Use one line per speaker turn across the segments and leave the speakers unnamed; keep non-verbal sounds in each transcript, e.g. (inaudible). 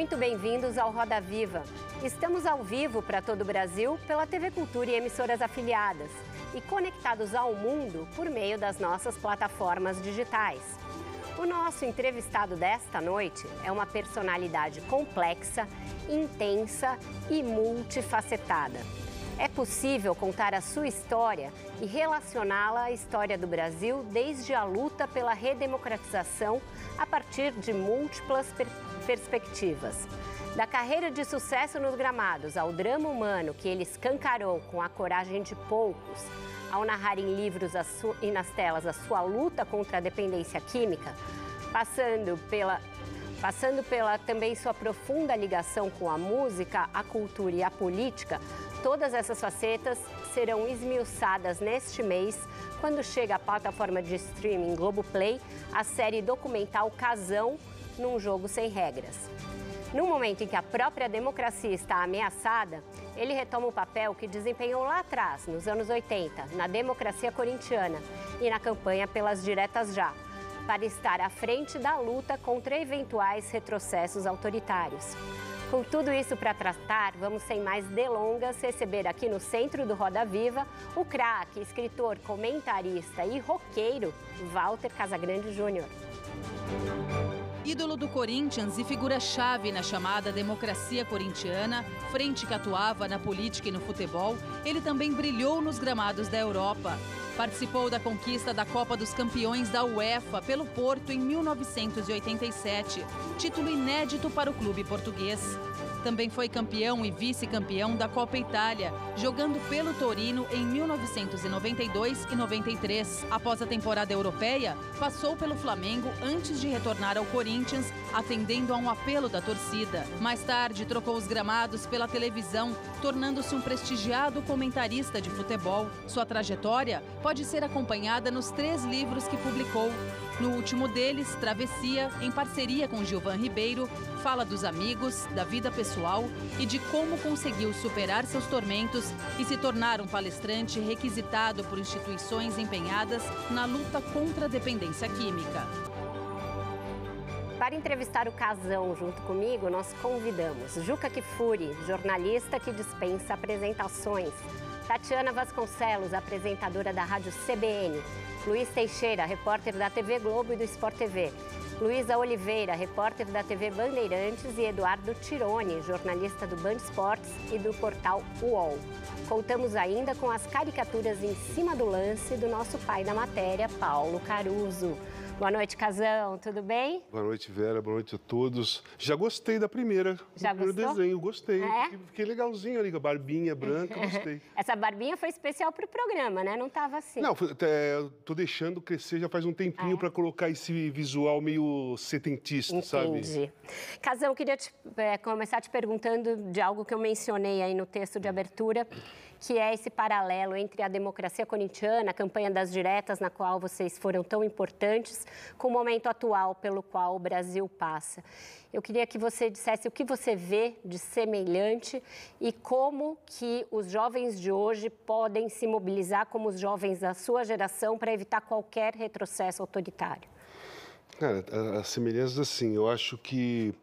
Muito bem-vindos ao Roda Viva. Estamos ao vivo para todo o Brasil pela TV Cultura e emissoras afiliadas e conectados ao mundo por meio das nossas plataformas digitais. O nosso entrevistado desta noite é uma personalidade complexa, intensa e multifacetada. É possível contar a sua história e relacioná-la à história do Brasil desde a luta pela redemocratização a partir de múltiplas perspectivas. Da carreira de sucesso nos gramados ao drama humano que ele escancarou com a coragem de poucos, ao narrar em livros e nas telas a sua luta contra a dependência química, passando pela, passando pela também sua profunda ligação com a música, a cultura e a política, todas essas facetas serão esmiuçadas neste mês, quando chega à plataforma de streaming Globoplay a série documental Casão num jogo sem regras. No momento em que a própria democracia está ameaçada, ele retoma o papel que desempenhou lá atrás, nos anos 80, na democracia corintiana e na campanha pelas diretas já, para estar à frente da luta contra eventuais retrocessos autoritários. Com tudo isso para tratar, vamos sem mais delongas receber aqui no centro do Roda Viva o craque, escritor, comentarista e roqueiro Walter Casagrande Júnior.
Ídolo do Corinthians e figura-chave na chamada democracia corintiana, frente que atuava na política e no futebol, ele também brilhou nos gramados da Europa. Participou da conquista da Copa dos Campeões da UEFA pelo Porto em 1987, título inédito para o clube português. Também foi campeão e vice-campeão da Copa Itália, jogando pelo Torino em 1992 e 93. Após a temporada europeia, passou pelo Flamengo antes de retornar ao Corinthians, atendendo a um apelo da torcida. Mais tarde, trocou os gramados pela televisão, tornando-se um prestigiado comentarista de futebol. Sua trajetória pode ser acompanhada nos três livros que publicou. No último deles, Travessia, em parceria com Gilvan Ribeiro, fala dos amigos, da vida pessoal e de como conseguiu superar seus tormentos e se tornar um palestrante requisitado por instituições empenhadas na luta contra a dependência química.
Para entrevistar o casão junto comigo, nós convidamos Juca Kifuri, jornalista que dispensa apresentações, Tatiana Vasconcelos, apresentadora da Rádio CBN, Luiz Teixeira, repórter da TV Globo e do Sport TV. Luísa Oliveira, repórter da TV Bandeirantes, e Eduardo Tironi, jornalista do Band Esportes e do portal UOL. Contamos ainda com as caricaturas em cima do lance do nosso pai da matéria, Paulo Caruso. Boa noite, Casão. Tudo bem?
Boa noite, Vera. Boa noite a todos. Já gostei da primeira.
Já
do
gostou?
desenho, gostei.
É?
Fiquei, fiquei legalzinho ali, com a barbinha branca, (laughs) gostei.
Essa barbinha foi especial para o programa, né? Não estava assim.
Não, tô deixando crescer já faz um tempinho
Ah, é?
para colocar esse visual meio setentista, sabe?
Entendi. Casão, queria te- eh, começar te perguntando de algo que eu mencionei aí no texto de abertura, que é esse paralelo entre a democracia corintiana, a campanha das diretas, na qual vocês foram tão importantes, com o momento atual pelo qual o Brasil passa. Eu queria que você dissesse o que você vê de semelhante e como que os jovens de hoje podem se mobilizar como os jovens da sua geração para evitar qualquer retrocesso autoritário.
Cara, as semelhanças, assim, eu acho que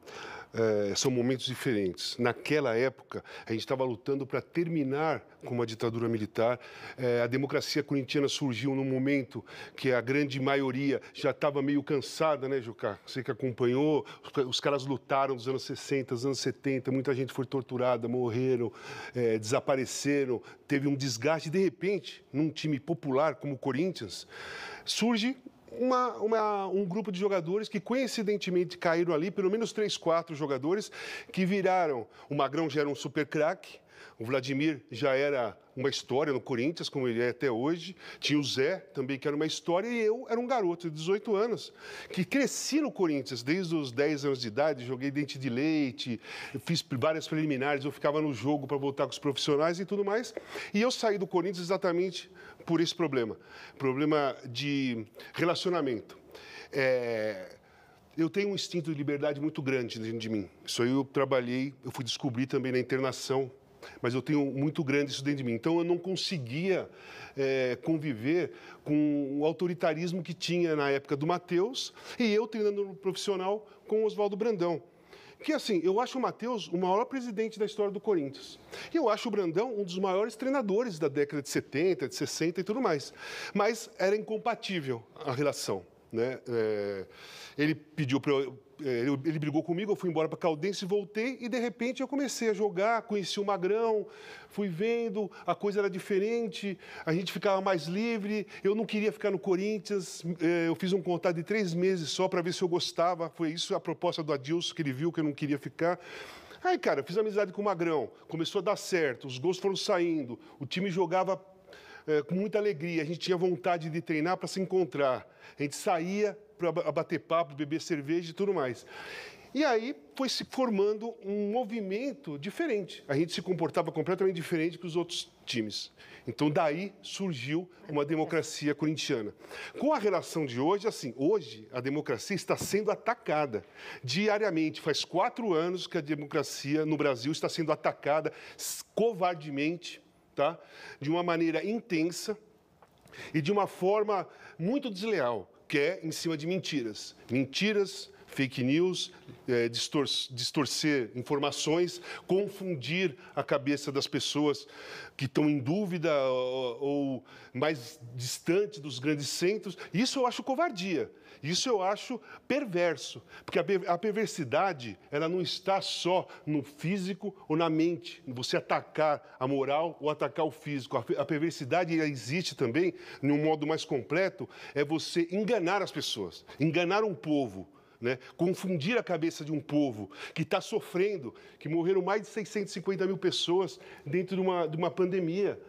eh, são momentos diferentes. Naquela época, a gente estava lutando para terminar com uma ditadura militar. Eh, a democracia corintiana surgiu num momento que a grande maioria já estava meio cansada, né, Jucá? Você que acompanhou, os- caras lutaram nos anos 60, nos anos 70, muita gente foi torturada, morreram, eh, desapareceram, teve um desgaste. De repente, num time popular como o Corinthians, surge uma- uma- um grupo de jogadores que coincidentemente caíram ali, pelo menos três, quatro jogadores, que viraram. O Magrão já era um super craque. O Vladimir já era uma história no Corinthians, como ele é até hoje. Tinha o Zé também, que era uma história, e eu era um garoto de 18 anos, que cresci no Corinthians desde os 10 anos de idade, joguei dente de leite, fiz várias preliminares, eu ficava no jogo para voltar com os profissionais e tudo mais. E eu saí do Corinthians exatamente por esse problema problema de relacionamento. É, eu tenho um instinto de liberdade muito grande dentro de mim. Isso aí eu trabalhei, eu fui descobrir também na internação mas eu tenho muito grande isso dentro de mim. Então eu não conseguia é, conviver com o autoritarismo que tinha na época do Matheus e eu treinando no profissional com Oswaldo Brandão. Que assim, eu acho o Matheus o maior presidente da história do Corinthians. E eu acho o Brandão um dos maiores treinadores da década de 70, de 60 e tudo mais. Mas era incompatível a relação. Né? É, ele pediu para ele, ele brigou comigo, eu fui embora para Caldense, voltei e de repente eu comecei a jogar, conheci o Magrão, fui vendo, a coisa era diferente, a gente ficava mais livre, eu não queria ficar no Corinthians, é, eu fiz um contato de três meses só para ver se eu gostava, foi isso a proposta do Adilson, que ele viu que eu não queria ficar. Aí, cara, eu fiz amizade com o Magrão, começou a dar certo, os gols foram saindo, o time jogava é, com muita alegria, a gente tinha vontade de treinar para se encontrar. A gente saía para bater papo, beber cerveja e tudo mais. E aí foi se formando um movimento diferente. A gente se comportava completamente diferente que os outros times. Então daí surgiu uma democracia corintiana. Com a relação de hoje, assim, hoje a democracia está sendo atacada diariamente. Faz quatro anos que a democracia no Brasil está sendo atacada covardemente, tá? De uma maneira intensa e de uma forma muito desleal que é em cima de mentiras. Mentiras, fake news, é, distor distorcer informações, confundir a cabeça das pessoas que estão em dúvida ou, ou mais distante dos grandes centros. Isso eu acho covardia. Isso eu acho perverso, porque a perversidade ela não está só no físico ou na mente, você atacar a moral ou atacar o físico. A perversidade existe também, de um modo mais completo, é você enganar as pessoas, enganar um povo. Né? confundir a cabeça de um povo que está sofrendo, que morreram mais de 650 mil pessoas dentro de uma, de uma pandemia,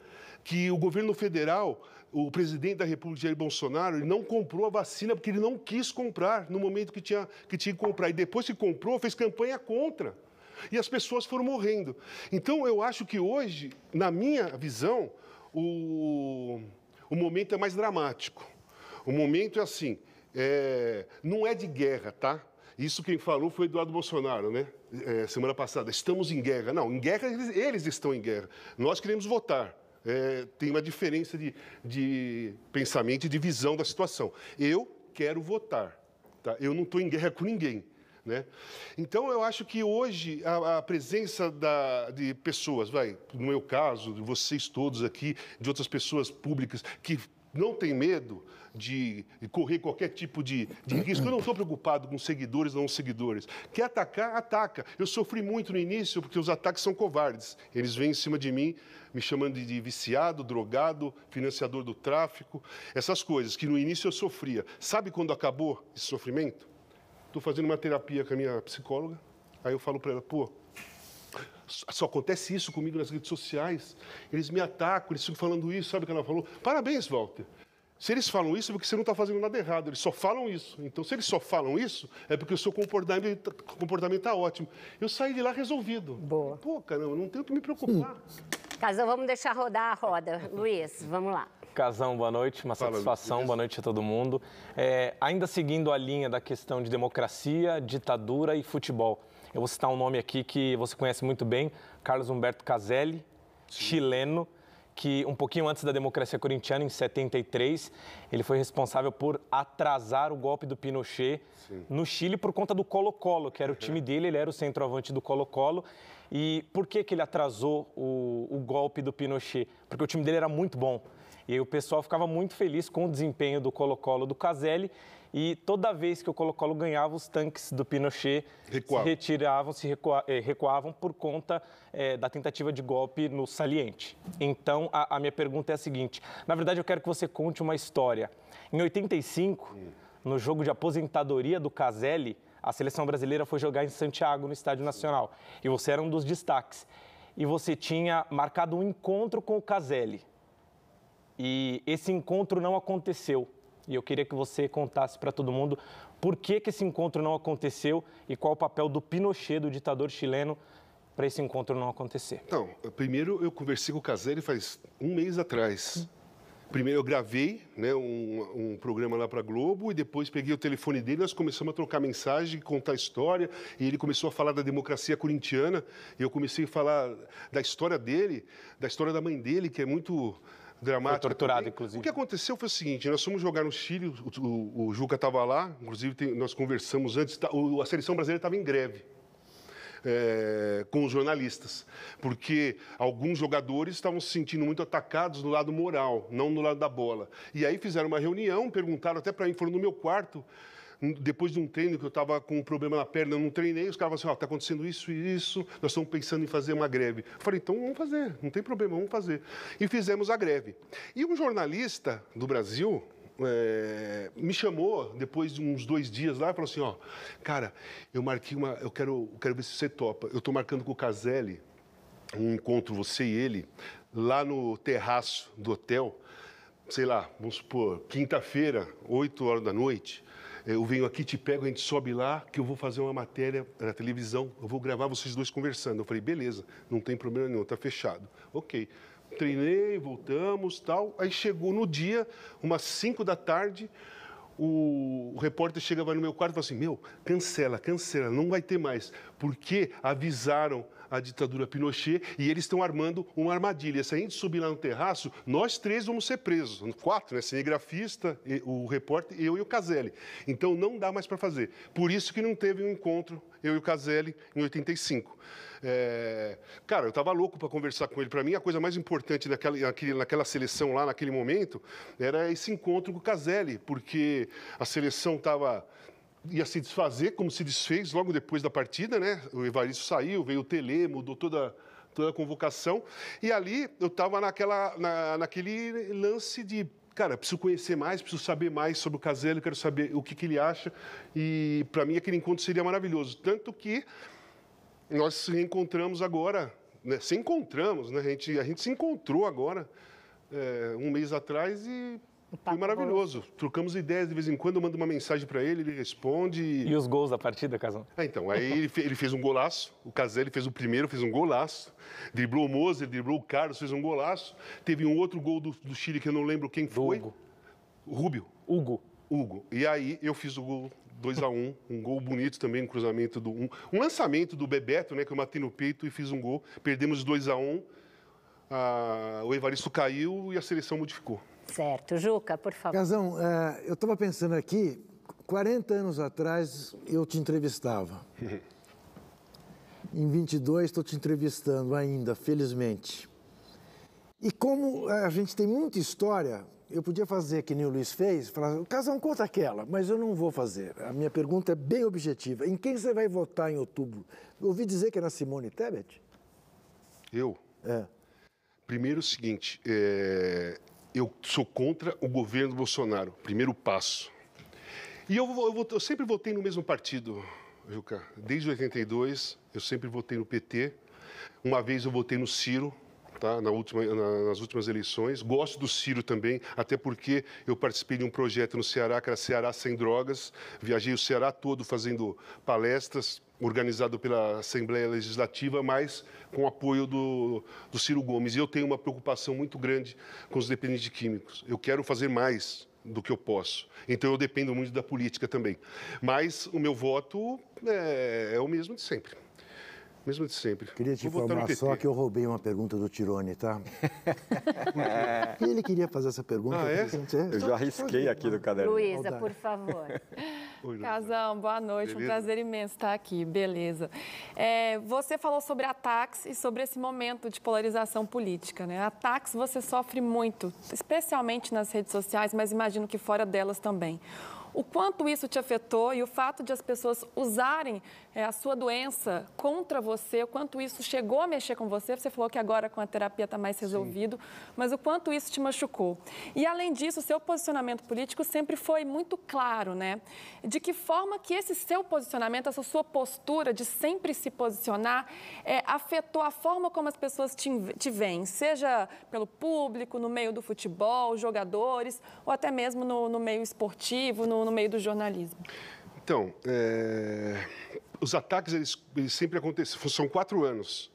que o governo federal o presidente da República, Jair Bolsonaro, ele não comprou a vacina porque ele não quis comprar no momento que tinha que, tinha que comprar. E depois que comprou, fez campanha contra. E as pessoas foram morrendo. Então, eu acho que hoje, na minha visão, o, o momento é mais dramático. O momento é assim, é, não é de guerra, tá? Isso quem falou foi Eduardo Bolsonaro, né? É, semana passada. Estamos em guerra. Não, em guerra eles, eles estão em guerra. Nós queremos votar é, tem uma diferença de, de pensamento e de visão da situação. Eu quero votar, tá? eu não estou em guerra com ninguém. Né? Então, eu acho que hoje a, a presença da, de pessoas, vai, no meu caso, de vocês todos aqui, de outras pessoas públicas que não têm medo de, correr qualquer tipo de, de (clears throat) risco. Eu não estou preocupado com seguidores ou não seguidores. Quer atacar, ataca. Eu sofri muito no início porque os ataques são covardes. Eles vêm em cima de mim me chamando de viciado, drogado, financiador do tráfico, essas coisas que no início eu sofria. Sabe quando acabou esse sofrimento? Estou fazendo uma terapia com a minha psicóloga, aí eu falo para ela, pô, só acontece isso comigo nas redes sociais. Eles me atacam, eles ficam falando isso, sabe o que ela falou? Parabéns, Walter. Se eles falam isso, é porque você não está fazendo nada errado. Eles só falam isso. Então, se eles só falam isso, é porque o seu comportamento está ótimo. Eu saí de lá resolvido.
Boa.
Pô, caramba, não tenho que me preocupar.
Casão, vamos deixar rodar a roda. Luiz, vamos lá.
Casão, boa noite, uma Fala, satisfação, Luiz. boa noite a todo mundo. É, ainda seguindo a linha da questão de democracia, ditadura e futebol. Eu vou citar um nome aqui que você conhece muito bem, Carlos Humberto Caselli, Sim. chileno, que um pouquinho antes da democracia corintiana, em 73, ele foi responsável por atrasar o golpe do Pinochet Sim. no Chile por conta do Colo-Colo, que era o time dele, ele era o centroavante do Colo-Colo. E por que, que ele atrasou o, o golpe do Pinochet? Porque o time dele era muito bom. E aí o pessoal ficava muito feliz com o desempenho do Colo-Colo do Caselli e toda vez que o Colo-Colo ganhava, os tanques do Pinochet Recuava. se retiravam, se recua, eh, recuavam por conta eh, da tentativa de golpe no saliente. Então, a, a, minha pergunta é a seguinte: na verdade, eu quero que você conte uma história. Em 85, hum. no jogo de aposentadoria do Caselli, a seleção brasileira foi jogar em Santiago, no Estádio Nacional. E você era um dos destaques. e você tinha marcado um encontro com o Caselli. E esse encontro não aconteceu. E eu queria que você contasse para todo mundo por que, que esse encontro não aconteceu e qual o papel do Pinochet, do ditador chileno, para esse encontro não acontecer.
Então, primeiro eu conversei com o Caselli faz um mês atrás. Primeiro eu gravei né, um, um programa lá para Globo e depois peguei o telefone dele, nós começamos a trocar mensagem, contar história e ele começou a falar da democracia corintiana e eu comecei a falar da história dele, da história da mãe dele, que é muito dramática.
Foi torturado, também. inclusive.
O que aconteceu foi o seguinte: nós fomos jogar no Chile, o, o, o Juca estava lá, inclusive tem, nós conversamos antes, tá, o, a seleção brasileira estava em greve. É, com os jornalistas, porque alguns jogadores estavam se sentindo muito atacados no lado moral, não no lado da bola. E aí fizeram uma reunião, perguntaram até para mim, foram no meu quarto, depois de um treino que eu estava com um problema na perna, eu não treinei, os caras falaram assim, ó, oh, acontecendo isso e isso, nós estamos pensando em fazer uma greve. Eu falei, então vamos fazer, não tem problema, vamos fazer. E fizemos a greve. E um jornalista do Brasil, é, me chamou depois de uns dois dias lá e falou assim, ó, cara, eu marquei uma, eu quero, eu quero ver se você topa. Eu estou marcando com o Caselli um encontro, você e ele, lá no terraço do hotel, sei lá, vamos supor, quinta-feira, 8 horas da noite eu venho aqui, te pego, a gente sobe lá, que eu vou fazer uma matéria na televisão, eu vou gravar vocês dois conversando. Eu falei, beleza, não tem problema nenhum, tá fechado. Ok. Treinei, voltamos, tal. Aí chegou no dia, umas 5 da tarde, o, repórter chega vai no meu quarto e fala assim, meu, cancela, cancela, não vai ter mais. Porque avisaram a ditadura Pinochet e eles estão armando uma armadilha. Se a gente subir lá no terraço, nós três vamos ser presos. Quatro, né? Cinegrafista, o repórter, eu e o Caselli. Então não dá mais para fazer. Por isso que não teve um encontro, eu e o Caselli, em 85. É... Cara, eu estava louco para conversar com ele. Para mim, a coisa mais importante naquela, naquela seleção lá, naquele momento, era esse encontro com o Caselli, porque a seleção estava ia se desfazer, como se desfez logo depois da partida, né? O Evaristo saiu, veio o Tele, mudou toda, toda a convocação. E ali eu estava naquela, na, naquele lance de cara, preciso conhecer mais, preciso saber mais sobre o Caselli, quero saber o que, que ele acha. E para mim aquele encontro seria maravilhoso. Tanto que nós se reencontramos agora, né? se encontramos, né? A gente, a gente se encontrou agora, é, um mês atrás, e foi maravilhoso. Trocamos ideias de vez em quando, eu mando uma mensagem para ele, ele responde.
E os gols da partida, Casão?
É, então, aí ele, ele, fez um golaço, o Caselli fez o primeiro, fez um golaço. Driblou o Moser, driblou o Carlos, fez um golaço. Teve um outro gol do, do Chile que eu não lembro quem foi.
Hugo.
Rubio.
Hugo.
Hugo. E aí eu fiz o gol 2 a 1 um, um gol bonito também no cruzamento do um, um lançamento do Bebeto, né, que eu matei no peito e fiz um gol. Perdemos 2 a 1 um, ah, o Evaristo caiu e a seleção modificou.
Certo. Juca, por favor.
Gazão, é, eu estava pensando aqui, 40 anos atrás eu te entrevistava. (laughs) em 22 estou te entrevistando ainda, felizmente. E como é, a gente tem muita história, eu podia fazer que nem o Luiz fez, falar, Casão, conta aquela, mas eu não vou fazer. A minha pergunta é bem objetiva. Em quem você vai votar em outubro? Eu ouvi dizer que era Simone Tebet?
Eu?
É.
Primeiro o seguinte, é, eu sou contra o governo Bolsonaro, primeiro passo. E eu, eu, eu, sempre votei no mesmo partido, Juca. Desde 82, eu sempre votei no PT. Uma vez eu votei no Ciro, tá? Na última, na, nas últimas eleições. Gosto do Ciro também, até porque eu participei de um projeto no Ceará, que era Ceará Sem Drogas. Viajei o Ceará todo fazendo palestras, organizado pela Assembleia Legislativa, mas com apoio do, do Ciro Gomes. E eu tenho uma preocupação muito grande com os dependentes de químicos. Eu quero fazer mais do que eu posso. Então eu dependo muito da política também. Mas o meu voto é, é o mesmo de sempre mesmo de sempre.
Queria te informar só que eu roubei uma pergunta do Tirone, tá? (laughs) ele queria fazer essa pergunta.
Ah, é?
Eu já arrisquei aqui no caderno.
Luísa, por favor. (laughs)
Casão, boa noite. Beleza? Um prazer imenso estar aqui. Beleza. É, você falou sobre ataques e sobre esse momento de polarização política. Né? Ataques você sofre muito, especialmente nas redes sociais, mas imagino que fora delas também. O quanto isso te afetou e o fato de as pessoas usarem é, a sua doença contra você, o quanto isso chegou a mexer com você. Você falou que agora com a terapia está mais resolvido, Sim. mas o quanto isso te machucou. E além disso, o seu posicionamento político sempre foi muito claro, né? De que forma que esse seu posicionamento, essa sua postura de sempre se posicionar, é, afetou a forma como as pessoas te, te veem, seja pelo público, no meio do futebol, jogadores, ou até mesmo no, no meio esportivo, no, no meio do jornalismo?
Então, é... os ataques eles, eles sempre acontecem, são quatro anos.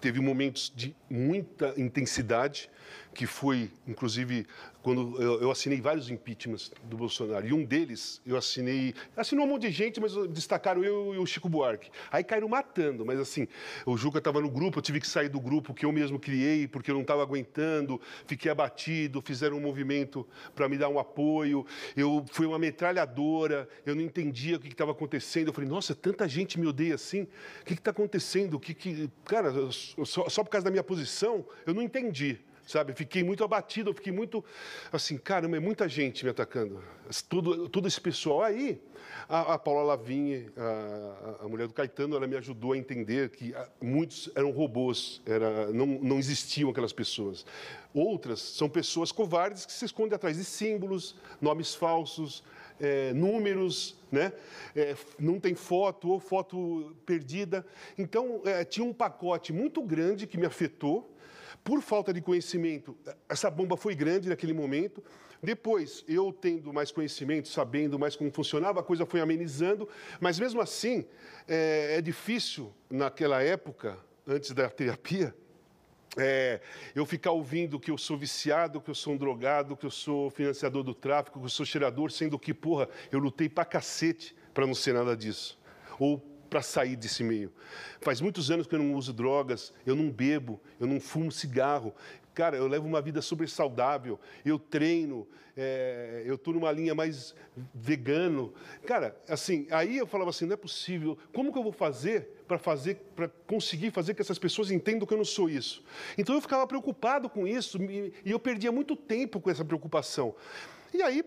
Teve momentos de muita intensidade, que foi, inclusive, quando eu, eu, assinei vários impeachments do Bolsonaro. E um deles, eu assinei. Assinou um monte de gente, mas destacaram eu e o Chico Buarque. Aí caíram matando, mas assim, o Juca estava no grupo, eu tive que sair do grupo que eu mesmo criei, porque eu não estava aguentando, fiquei abatido, fizeram um movimento para me dar um apoio. Eu fui uma metralhadora, eu não entendia o que estava acontecendo. Eu falei, nossa, tanta gente me odeia assim. O que está acontecendo? O que, que... Cara, só, só por causa da minha posição, eu não entendi sabe? Fiquei muito abatido, fiquei muito assim, caramba, é muita gente me atacando. Tudo, todo esse pessoal. Aí, a, a Paula Lavigne, a, a, mulher do Caetano, ela me ajudou a entender que ah, muitos eram robôs, era, não, não existiam aquelas pessoas. Outras são pessoas covardes que se escondem atrás de símbolos, nomes falsos, é, números, né? É, não tem foto ou foto perdida. Então, é, tinha um pacote muito grande que me afetou por falta de conhecimento, essa bomba foi grande naquele momento. Depois, eu tendo mais conhecimento, sabendo mais como funcionava, a coisa foi amenizando, mas mesmo assim, é, é difícil, naquela época, antes da terapia, é, eu ficar ouvindo que eu sou viciado, que eu sou um drogado, que eu sou financiador do tráfico, que eu sou cheirador, sendo que, porra, eu lutei pra cacete para não ser nada disso. Ou para sair desse meio. Faz muitos anos que eu não uso drogas, eu não bebo, eu não fumo cigarro. Cara, eu levo uma vida super saudável, eu treino, é, eu estou numa linha mais vegano. Cara, assim, aí eu falava assim, não é possível. Como que eu vou fazer para fazer, para conseguir fazer que essas pessoas entendam que eu não sou isso? Então eu ficava preocupado com isso e eu perdia muito tempo com essa preocupação. E aí,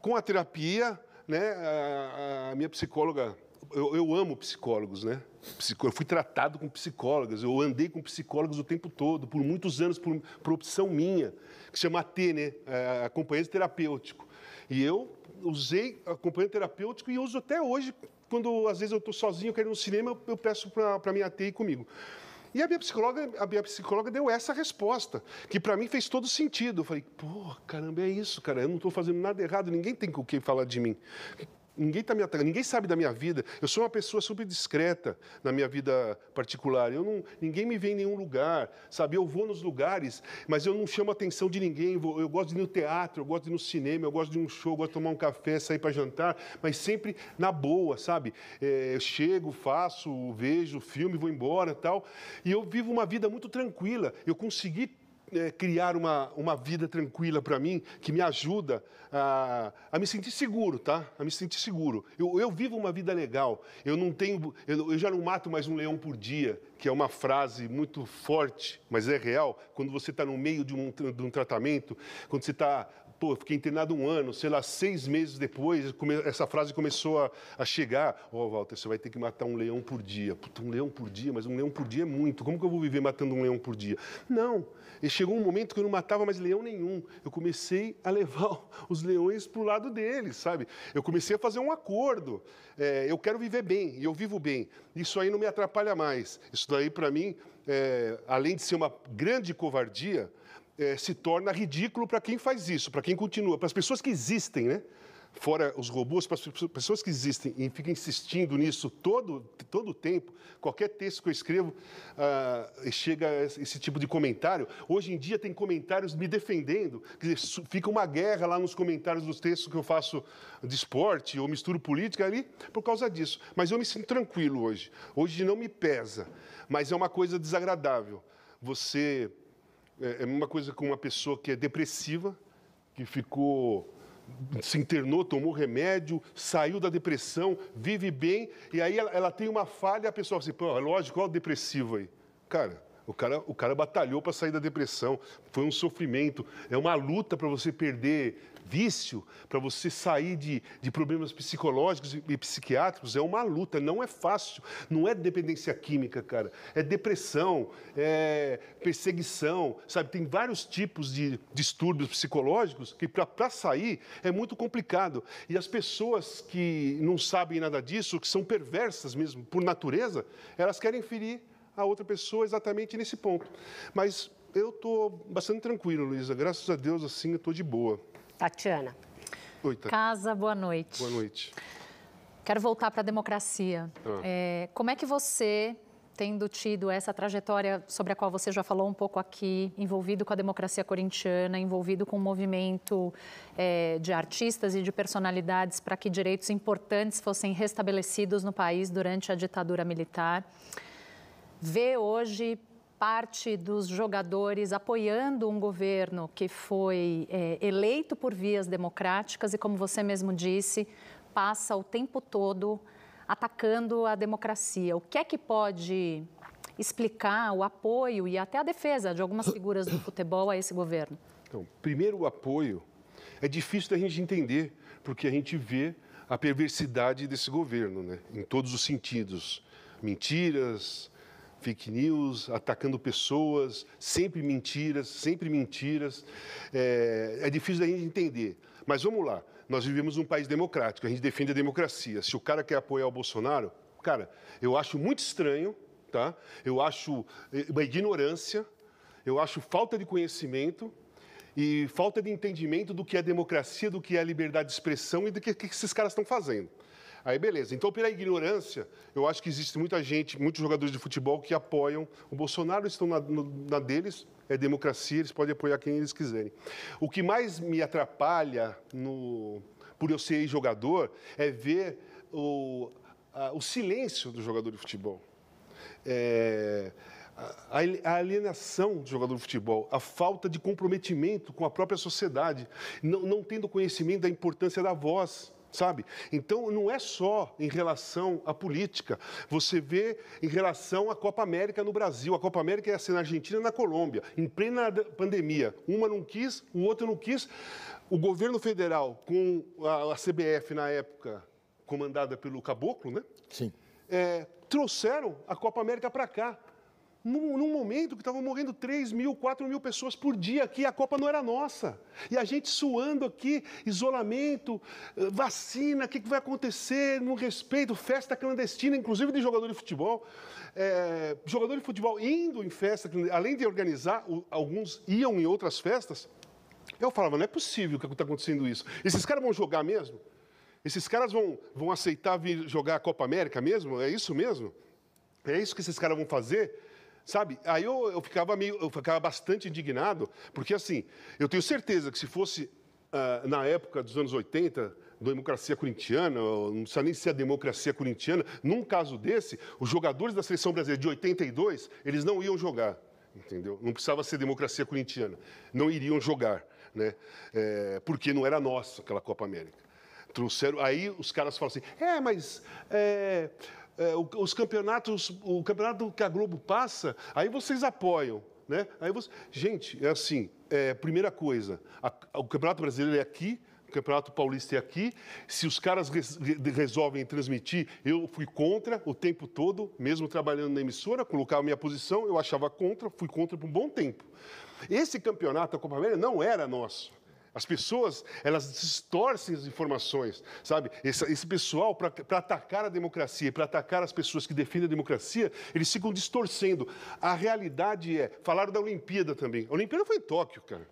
com a terapia, né, a, a minha psicóloga eu, eu, amo psicólogos, né? Eu fui tratado com psicólogas, eu andei com psicólogos o tempo todo, por muitos anos, por, por opção minha, que chama AT, né? É, acompanhante terapêutico. E eu usei acompanhante terapêutico e uso até hoje, quando às vezes eu estou sozinho, quero ir no cinema, eu peço para minha AT ir comigo. E a minha psicóloga, a minha psicóloga deu essa resposta, que para mim fez todo sentido. Eu falei, pô, caramba, é isso, cara, eu não estou fazendo nada errado, ninguém tem o que falar de mim. Ninguém está me atacando, ninguém sabe da minha vida. Eu sou uma pessoa super discreta na minha vida particular. Eu não, ninguém me vê em nenhum lugar, sabe? Eu vou nos lugares, mas eu não chamo a atenção de ninguém. Eu gosto de ir no teatro, eu gosto de ir no cinema, eu gosto de um show, eu gosto de tomar um café, sair para jantar, mas sempre na boa, sabe? É, eu chego, faço, vejo filme, vou embora, tal. E eu vivo uma vida muito tranquila. Eu consegui é, criar uma, uma vida tranquila para mim, que me ajuda a, a me sentir seguro, tá? A me sentir seguro. Eu, eu vivo uma vida legal. Eu não tenho, eu, eu já não mato mais um leão por dia, que é uma frase muito forte, mas é real. Quando você está no meio de um, de um tratamento, quando você está pô, fiquei internado um ano, sei lá, seis meses depois, essa frase começou a, a chegar. Ó, oh, Walter, você vai ter que matar um leão por dia. Puta, um leão por dia, mas um leão por dia é muito. Como que eu vou viver matando um leão por dia? Não. E chegou um momento que eu não matava mais leão nenhum. Eu comecei a levar (laughs) os leões para o lado deles, sabe? Eu comecei a fazer um acordo. É, eu quero viver bem, e eu vivo bem. Isso aí não me atrapalha mais. Isso daí, para mim, é, além de ser uma grande covardia, é, se torna ridículo para quem faz isso, para quem continua, para as pessoas que existem, né? Fora os robôs, para as pessoas que existem e ficam insistindo nisso todo, todo o tempo, qualquer texto que eu escrevo, ah, chega esse tipo de comentário. Hoje em dia tem comentários me defendendo, fica uma guerra lá nos comentários dos textos que eu faço de esporte ou misturo política ali por causa disso. Mas eu me sinto tranquilo hoje. Hoje não me pesa, mas é uma coisa desagradável. Você é, é uma coisa com uma pessoa que é depressiva, que ficou se internou, tomou remédio, saiu da depressão, vive bem, e aí ela, ela tem uma falha, a pessoa assim, pô, lógico, olha o depressivo aí. Cara, O cara, o cara batalhou para sair da depressão. Foi um sofrimento. É uma luta para você perder vício, para você sair de, de problemas psicológicos e psiquiátricos. É uma luta. Não é fácil. Não é dependência química, cara. É depressão, é perseguição. Sabe, tem vários tipos de distúrbios psicológicos que para sair é muito complicado. E as pessoas que não sabem nada disso, que são perversas mesmo por natureza, elas querem ferir a outra pessoa exatamente nesse ponto. Mas eu estou bastante tranquilo, Luísa. Graças a Deus, assim, eu estou de boa.
Tatiana.
Oi, Tatiana. Casa, boa noite.
Boa noite.
Quero voltar para a democracia. Ah. É, como é que você, tendo tido essa trajetória sobre a qual você já falou um pouco aqui, envolvido com a democracia corintiana, envolvido com o movimento é, de artistas e de personalidades para que direitos importantes fossem restabelecidos no país durante a ditadura militar, vê hoje parte dos jogadores apoiando um governo que foi é, eleito por vias democráticas e, como você mesmo disse, passa o tempo todo atacando a democracia. O que é que pode explicar o apoio e até a defesa de algumas figuras do futebol a esse governo?
Então, primeiro, o apoio é difícil da gente entender, porque a gente vê a perversidade desse governo, né? em todos os sentidos. Mentiras, fake news, atacando pessoas, sempre mentiras, sempre mentiras. É, é difícil da gente entender. Mas vamos lá, nós vivemos num país democrático, a gente defende a democracia. Se o cara quer apoiar o Bolsonaro, cara, eu acho muito estranho, tá? Eu acho eh, uma ignorância, eu acho falta de conhecimento e falta de entendimento do que é democracia, do que é liberdade de expressão e do que, que esses caras estão fazendo. Aí, beleza. Então, pela ignorância, eu acho que existe muita gente, muitos jogadores de futebol que apoiam o Bolsonaro, estão na, na deles, é democracia, eles podem apoiar quem eles quiserem. O que mais me atrapalha no, por eu ser jogador é ver o, a, o silêncio do jogador de futebol. É, a alienação do jogador de futebol, a falta de comprometimento com a própria sociedade, não, não tendo conhecimento da importância da voz sabe? Então, não é só em relação à política. Você vê em relação à Copa América no Brasil. A Copa América ia ser na Argentina e na Colômbia, em plena pandemia. Uma não quis, o outro não quis. O governo federal, com a, CBF na época, comandada pelo Caboclo, né?
Sim.
É, trouxeram a Copa América para cá num, momento que estavam morrendo 3 mil, 4 mil pessoas por dia aqui, a Copa não era nossa. E a gente suando aqui, isolamento, eh, vacina, o que, que vai acontecer, no respeito, festa clandestina, inclusive de jogador de futebol. É, jogador de futebol indo em festa, além de organizar, alguns iam em outras festas. Eu falava, não é possível que está acontecendo isso. Esses caras vão jogar mesmo? Esses caras vão, vão aceitar vir jogar a Copa América mesmo? É isso mesmo? É isso que esses caras vão fazer? Sabe? Aí eu, eu, ficava meio, eu ficava bastante indignado, porque assim, eu tenho certeza que se fosse uh, na época dos anos 80, democracia corintiana, não precisa nem ser a democracia corintiana, num caso desse, os jogadores da seleção brasileira de 82, eles não iam jogar, entendeu? Não precisava ser democracia corintiana, não iriam jogar, né? É, porque não era nossa aquela Copa América. Trouxeram, aí os caras falam assim, é, mas é, é, os campeonatos, o campeonato que a Globo passa, aí vocês apoiam. Né? Aí você... Gente, é assim, é, primeira coisa, a, o Campeonato Brasileiro é aqui, o Campeonato Paulista é aqui. Se os caras res, resolvem transmitir, eu fui contra o tempo todo, mesmo trabalhando na emissora, colocava minha posição, eu achava contra, fui contra por um bom tempo. Esse campeonato da Copa América não era nosso. As pessoas, elas distorcem as informações, sabe? Esse, esse pessoal, para atacar a democracia, para atacar as pessoas que defendem a democracia, eles ficam distorcendo. A realidade é, falaram da Olimpíada também. A Olimpíada foi em Tóquio, cara.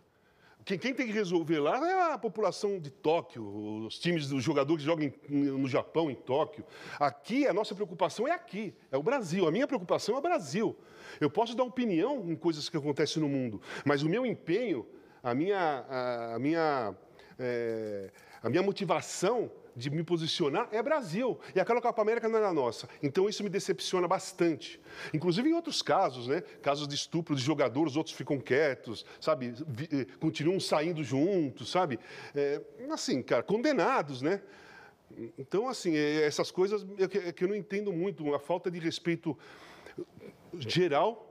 Quem, quem, tem que resolver lá é a população de Tóquio, os times dos jogadores que jogam em, no Japão, em Tóquio. Aqui, a nossa preocupação é aqui, é o Brasil. A minha preocupação é o Brasil. Eu posso dar opinião em coisas que acontecem no mundo, mas o meu empenho a minha, a, a minha, é, a minha motivação de me posicionar é Brasil. E aquela Copa América não era nossa. Então isso me decepciona bastante. Inclusive em outros casos, né? Casos de estupro de jogadores, outros ficam quietos, sabe? Eh, continuam saindo juntos, sabe? É, assim, cara, condenados, né? Então, assim, é, essas coisas é que, eu não entendo muito. A falta de respeito geral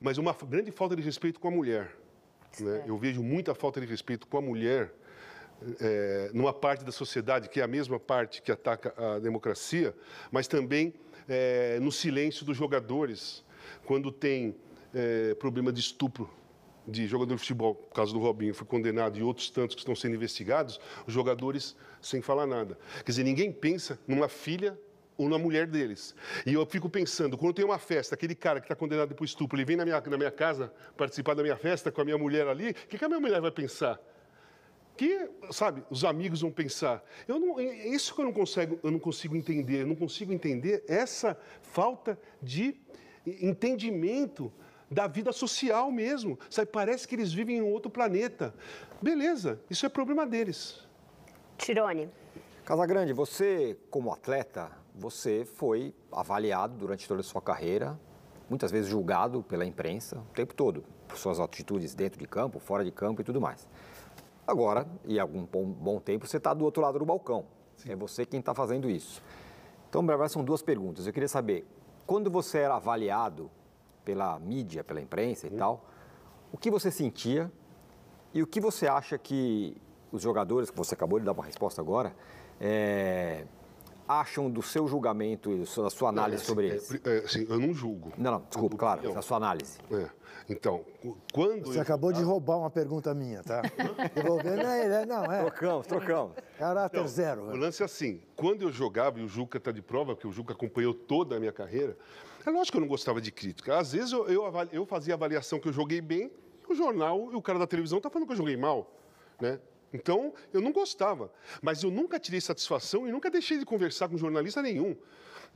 mas uma grande falta de respeito com a mulher. Né? Eu vejo muita falta de respeito com a mulher é, numa parte da sociedade que é a mesma parte que ataca a democracia, mas também é, no silêncio dos jogadores, quando tem é, problema de estupro de jogador de futebol, por causa do Robinho, foi condenado e outros tantos que estão sendo investigados, os jogadores sem falar nada. Quer dizer, ninguém pensa numa filha ou na mulher deles. E eu fico pensando, quando tem uma festa, aquele cara que está condenado por estupro, ele vem na minha, na minha casa participar da minha festa com a minha mulher ali, o que, que a minha mulher vai pensar? que, sabe, os amigos vão pensar. Eu não, é, é isso que eu não consigo, eu não consigo entender. Eu não consigo entender essa falta de entendimento da vida social mesmo. Sabe, parece que eles vivem em um outro planeta. Beleza, isso é problema deles.
Tirone.
Casagrande, você como atleta, você foi avaliado durante toda a sua carreira, muitas vezes julgado pela imprensa o tempo todo, por suas atitudes dentro de campo, fora de campo e tudo mais. Agora, e algum bom tempo, você está do outro lado do balcão. Sim. É você quem está fazendo isso. Então, Brava, são duas perguntas. Eu queria saber, quando você era avaliado pela mídia, pela imprensa e uhum. tal, o que você sentia e o que você acha que os jogadores, que você acabou de dar uma resposta agora, é, acham do seu julgamento e da sua análise
é,
sobre
é,
isso?
É, assim, eu não julgo.
Não, não, desculpa, claro, da sua análise.
É. Então, quando.
Você acabou de roubar uma pergunta minha, tá? (laughs) Devolvendo, é, não, é.
Trocamos, trocamos.
Caráter então, zero.
O lance é assim: quando eu jogava, e o Juca está de prova, porque o Juca acompanhou toda a minha carreira, é lógico que eu não gostava de crítica. Às vezes eu, eu, eu fazia avaliação que eu joguei bem, e o jornal e o cara da televisão tá falando que eu joguei mal. Né? Então, eu não gostava. Mas eu nunca tirei satisfação e nunca deixei de conversar com jornalista nenhum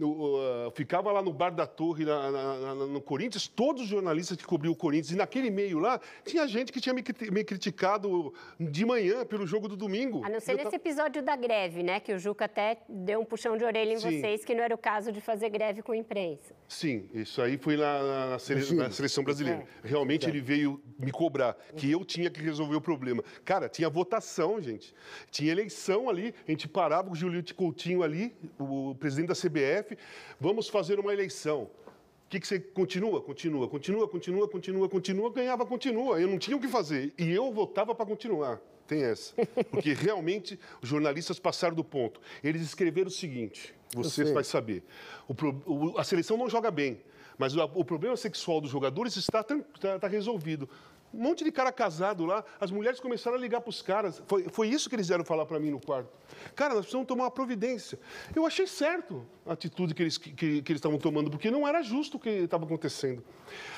uh, ficava lá no bar da Torre, na, na, na, no Corinthians, todos os jornalistas que cobriam o Corinthians, e naquele meio lá, tinha gente que tinha me, me criticado de manhã pelo jogo do domingo.
A não ser nesse episódio da greve, né? Que o Juca até deu um puxão de orelha em Sim. vocês, que não era o caso de fazer greve com a imprensa.
Sim, isso aí foi na, na, sele, na seleção brasileira. É. Realmente é. ele veio me cobrar, que eu tinha que resolver o problema. Cara, tinha votação, gente. Tinha eleição ali, a gente parava com o Julio Coutinho ali, o presidente da CBF, CBF, vamos fazer uma eleição. O que, que você continua? Continua, continua, continua, continua, continua, ganhava, continua. Eu não tinha o que fazer. E eu votava para continuar. Tem essa. Porque realmente os jornalistas passaram do ponto. Eles escreveram o seguinte: você vai saber. O, o, a seleção não joga bem, mas o, o problema sexual dos jogadores está, está, está resolvido. Um monte de cara casado lá, as mulheres começaram a ligar para os caras. Foi, foi isso que eles vieram falar para mim no quarto. Cara, nós precisamos tomar uma providência. Eu achei certo a atitude que eles, que, que eles estavam tomando, porque não era justo o que estava acontecendo.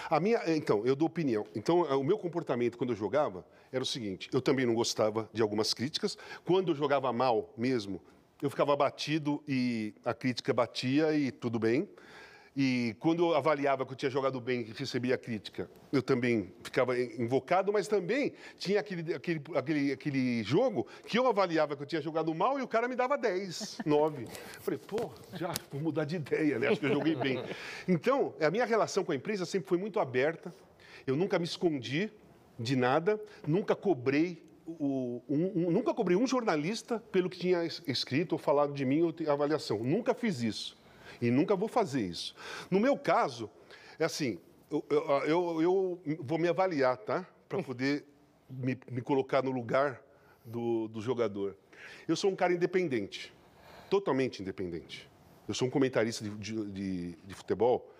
A minha, então, eu dou opinião. Então, o meu comportamento quando eu jogava era o seguinte: eu também não gostava de algumas críticas. Quando eu jogava mal mesmo, eu ficava batido e a crítica batia e tudo bem. E quando eu avaliava que eu tinha jogado bem e recebia crítica, eu também ficava invocado, mas também tinha aquele, aquele, aquele, aquele jogo que eu avaliava que eu tinha jogado mal e o cara me dava 10, 9. (laughs) Eu falei, pô, já vou mudar de ideia, né? Acho que eu joguei bem. Então, a minha relação com a empresa sempre foi muito aberta. Eu nunca me escondi de nada, nunca cobrei o, um, um, nunca cobrei um jornalista pelo que tinha escrito ou falado de mim ou avaliação. Nunca fiz isso. E nunca vou fazer isso. No meu caso, é assim, eu, eu, eu vou me avaliar, tá? Para poder me, me, colocar no lugar do, do jogador. Eu sou um cara independente, totalmente independente. Eu sou um comentarista de, de, de futebol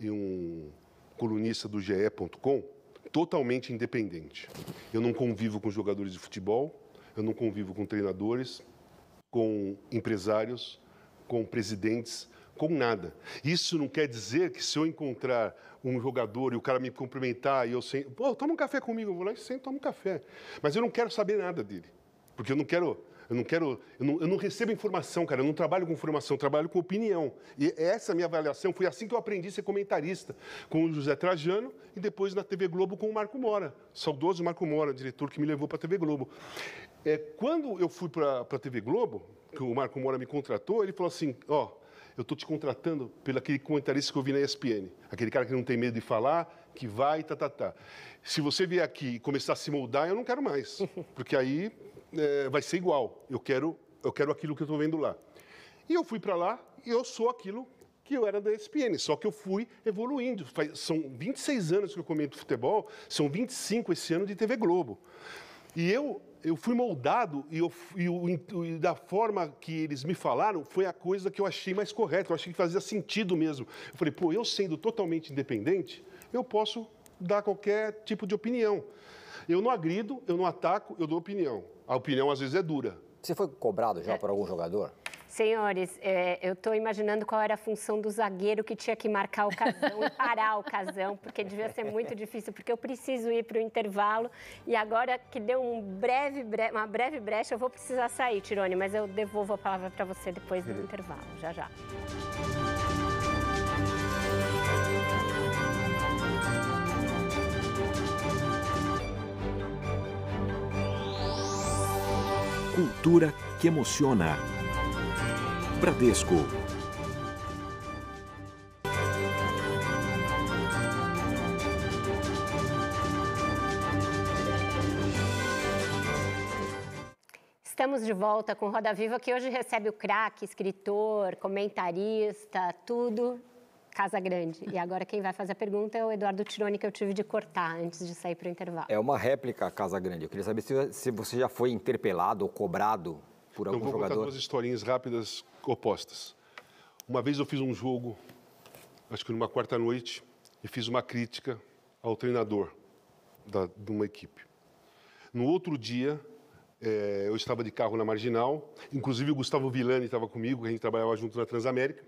e um colunista do GE.com totalmente independente. Eu não convivo com jogadores de futebol, eu não convivo com treinadores, com empresários, com presidentes, com nada. Isso não quer dizer que se eu encontrar um jogador e o cara me cumprimentar e eu sei, pô, toma um café comigo, eu vou lá e sento, tomo um café. Mas eu não quero saber nada dele, porque eu não quero, eu não quero, eu não, eu não recebo informação, cara, eu não trabalho com informação, eu trabalho com opinião. E essa minha avaliação foi assim que eu aprendi a ser comentarista, com o José Trajano e depois na TV Globo com o Marco Mora, saudoso Marco Mora, diretor que me levou para a TV Globo. É, quando eu fui para a TV Globo, que o Marco Mora me contratou, ele falou assim, ó, oh, eu estou te contratando pelo aquele comentarista que eu vi na ESPN. Aquele cara que não tem medo de falar, que vai, tá, tá, tá. Se você vier aqui e começar a se moldar, eu não quero mais. (laughs) Porque aí é, vai ser igual. Eu quero, eu quero aquilo que eu estou vendo lá. E eu fui para lá e eu sou aquilo que eu era da ESPN, só que eu fui evoluindo. São 26 anos que eu comento futebol, são 25 esse ano de TV Globo. E eu, eu fui moldado e, eu, e, e, da forma que eles me falaram foi a coisa que eu achei mais correta, eu achei que fazia sentido mesmo. Eu falei, pô, eu sendo totalmente independente, eu posso dar qualquer tipo de opinião. Eu não agrido, eu não ataco, eu dou opinião. A opinião às vezes é dura.
Você foi cobrado já por algum jogador?
Senhores, é, eu estou imaginando qual era a função do zagueiro que tinha que marcar o casão e parar o casão, porque devia ser muito difícil, porque eu preciso ir para o intervalo e agora que deu um breve, uma breve brecha, eu vou precisar sair, Tirone, mas eu devolvo a palavra para você depois do intervalo, já já.
Cultura que emociona. Bradesco.
Estamos de volta com Roda Viva, que hoje recebe o craque, escritor, comentarista, tudo Casa Grande. E agora quem vai fazer a pergunta é o Eduardo Tironi, que eu tive de cortar antes de sair para o intervalo.
É uma réplica Casa Grande. Eu queria saber se, se você já foi interpelado ou cobrado por algum
eu vou
jogador.
Contar duas historinhas rápidas opostas. Uma vez eu fiz um jogo, acho que numa quarta noite, e fiz uma crítica ao treinador da, de uma equipe. No outro dia, é, eu estava de carro na Marginal, inclusive o Gustavo Villani estava comigo, a gente trabalhava junto na Transamérica.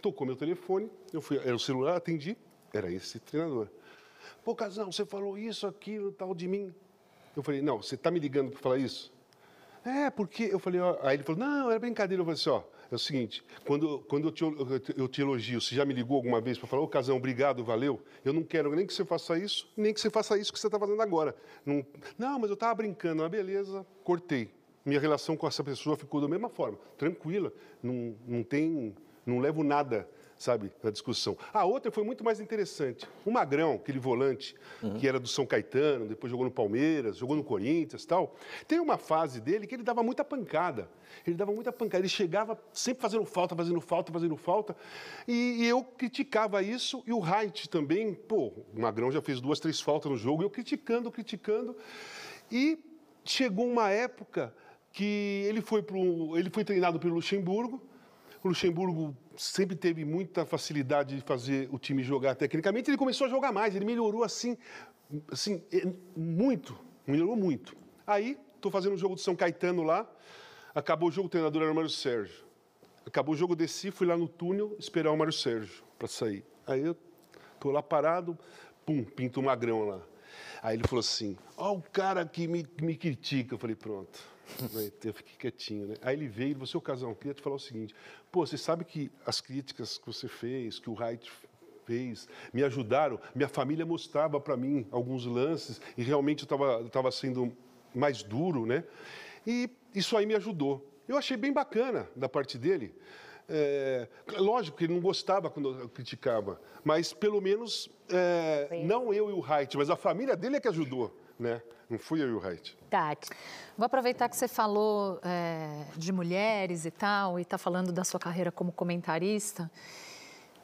Tocou meu telefone, eu fui, era o celular, atendi, era esse treinador. Pô, Casão, você falou isso, aquilo, tal de mim. Eu falei, não, você está me ligando para falar isso? É, porque eu falei, ó, aí ele falou, não, era brincadeira. Eu falei assim, ó, é o seguinte, quando, quando eu, te, eu te elogio, você já me ligou alguma vez para falar, ô Casão, obrigado, valeu, eu não quero nem que você faça isso, nem que você faça isso que você está fazendo agora. Não, não mas eu estava brincando, ah, beleza, cortei. Minha relação com essa pessoa ficou da mesma forma, tranquila, não, não tem, não levo nada sabe, na discussão. A outra foi muito mais interessante. O Magrão, aquele volante uhum. que era do São Caetano, depois jogou no Palmeiras, jogou no Corinthians tal. Tem uma fase dele que ele dava muita pancada. Ele dava muita pancada. Ele chegava sempre fazendo falta, fazendo falta, fazendo falta. E, e eu criticava isso. E o Reit também, pô, o Magrão já fez duas, três faltas no jogo. Eu criticando, criticando. E chegou uma época que ele foi, pro, ele foi treinado pelo Luxemburgo. O Luxemburgo sempre teve muita facilidade de fazer o time jogar tecnicamente. Ele começou a jogar mais, ele melhorou assim, assim muito, melhorou muito. Aí, estou fazendo o jogo de São Caetano lá, acabou o jogo, o treinador era o Mário Sérgio. Acabou o jogo, desci, fui lá no túnel esperar o Mário Sérgio para sair. Aí eu estou lá parado, pum, pinto um magrão lá. Aí ele falou assim: Ó, o cara que me, me critica. Eu falei: Pronto. (laughs) Eu fiquei quietinho, né? Aí ele veio e falou: Seu Casão, queria te falar o seguinte: Pô, você sabe que as críticas que você fez, que o Wright fez, me ajudaram. Minha família mostrava para mim alguns lances e realmente eu estava sendo mais duro, né? E isso aí me ajudou. Eu achei bem bacana da parte dele. É, lógico que ele não gostava quando eu criticava, mas pelo menos é, não eu e o Wright, mas a família dele é que ajudou, né? Não fui eu e o.
Tati. Vou aproveitar que você falou é, de mulheres e tal, e está falando da sua carreira como comentarista.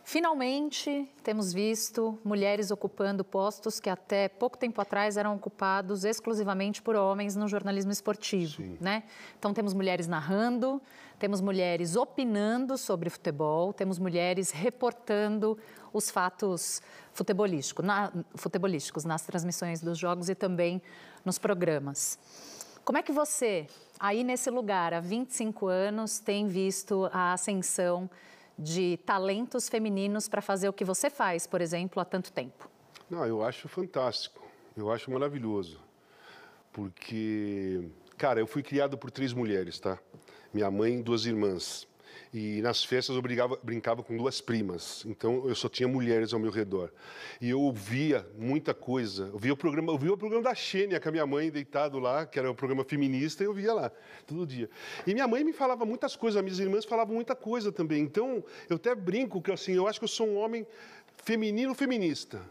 Finalmente, temos visto mulheres ocupando postos que até pouco tempo atrás eram ocupados exclusivamente por homens no jornalismo esportivo, né? Então temos mulheres narrando, temos mulheres opinando sobre futebol, temos mulheres reportando os fatos futebolísticos, na, futebolísticos nas transmissões dos jogos e também nos programas. Como é que você, aí nesse lugar, há 25 anos, tem visto a ascensão de talentos femininos para fazer o que você faz, por exemplo, há tanto tempo?
Não, eu acho fantástico. Eu acho maravilhoso. Porque, cara, eu fui criado por três mulheres, tá? Minha mãe e duas irmãs. E nas festas eu brigava, brincava com duas primas, então eu só tinha mulheres ao meu redor. E eu ouvia muita coisa. Eu via o programa, eu via o programa da Xênia com a minha mãe deitado lá, que era um programa feminista, e eu via lá todo dia. E minha mãe me falava muitas coisas, minhas irmãs falavam muita coisa também. Então eu até brinco que assim, eu acho que eu sou um homem feminino feminista.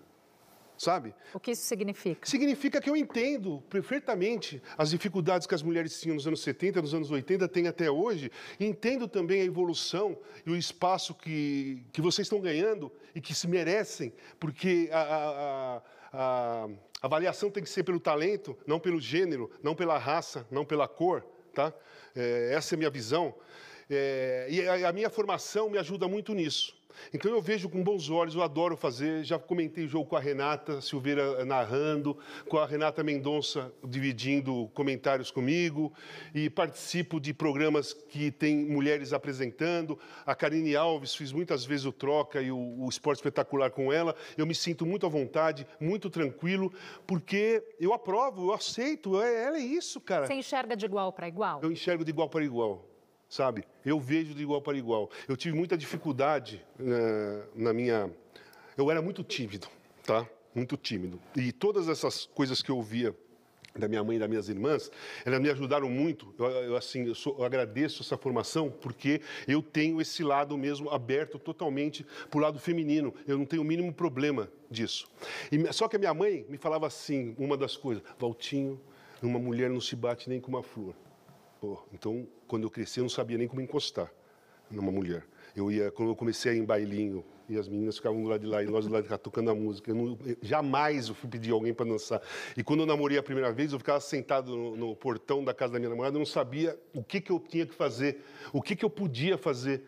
Sabe?
O que isso significa?
Significa que eu entendo perfeitamente as dificuldades que as mulheres tinham nos anos 70, nos anos 80, têm até hoje, e entendo também a evolução e o espaço que, que vocês estão ganhando e que se merecem, porque a, a, a, a avaliação tem que ser pelo talento, não pelo gênero, não pela raça, não pela cor, tá? É, essa é a minha visão. É, e a, a minha formação me ajuda muito nisso. Então eu vejo com bons olhos, eu adoro fazer. Já comentei o jogo com a Renata Silveira narrando, com a Renata Mendonça dividindo comentários comigo, e participo de programas que tem mulheres apresentando. A Karine Alves fiz muitas vezes o Troca e o, o Esporte Espetacular com ela. Eu me sinto muito à vontade, muito tranquilo, porque eu aprovo, eu aceito. É, ela é isso, cara.
Você enxerga de igual para igual?
Eu enxergo de igual para igual sabe? Eu vejo de igual para igual. Eu tive muita dificuldade uh, na minha. Eu era muito tímido, tá? Muito tímido. E todas essas coisas que eu via da minha mãe e das minhas irmãs, elas me ajudaram muito. Eu, eu assim, eu, sou, eu, agradeço essa formação porque eu tenho esse lado mesmo aberto totalmente para o lado feminino. Eu não tenho o mínimo problema disso. E, só que a minha mãe me falava assim, uma das coisas, Valtinho, uma mulher não se bate nem com uma flor. Então, quando eu cresci, eu não sabia nem como encostar numa mulher. Eu ia, quando eu comecei a ir em bailinho, e as meninas ficavam do lado de lá e nós do lado de cá tocando a música. Eu não, eu, jamais eu fui pedir alguém para dançar. E quando eu namorei a primeira vez, eu ficava sentado no, no, portão da casa da minha namorada, eu não sabia o que, que eu tinha que fazer, o que, que eu podia fazer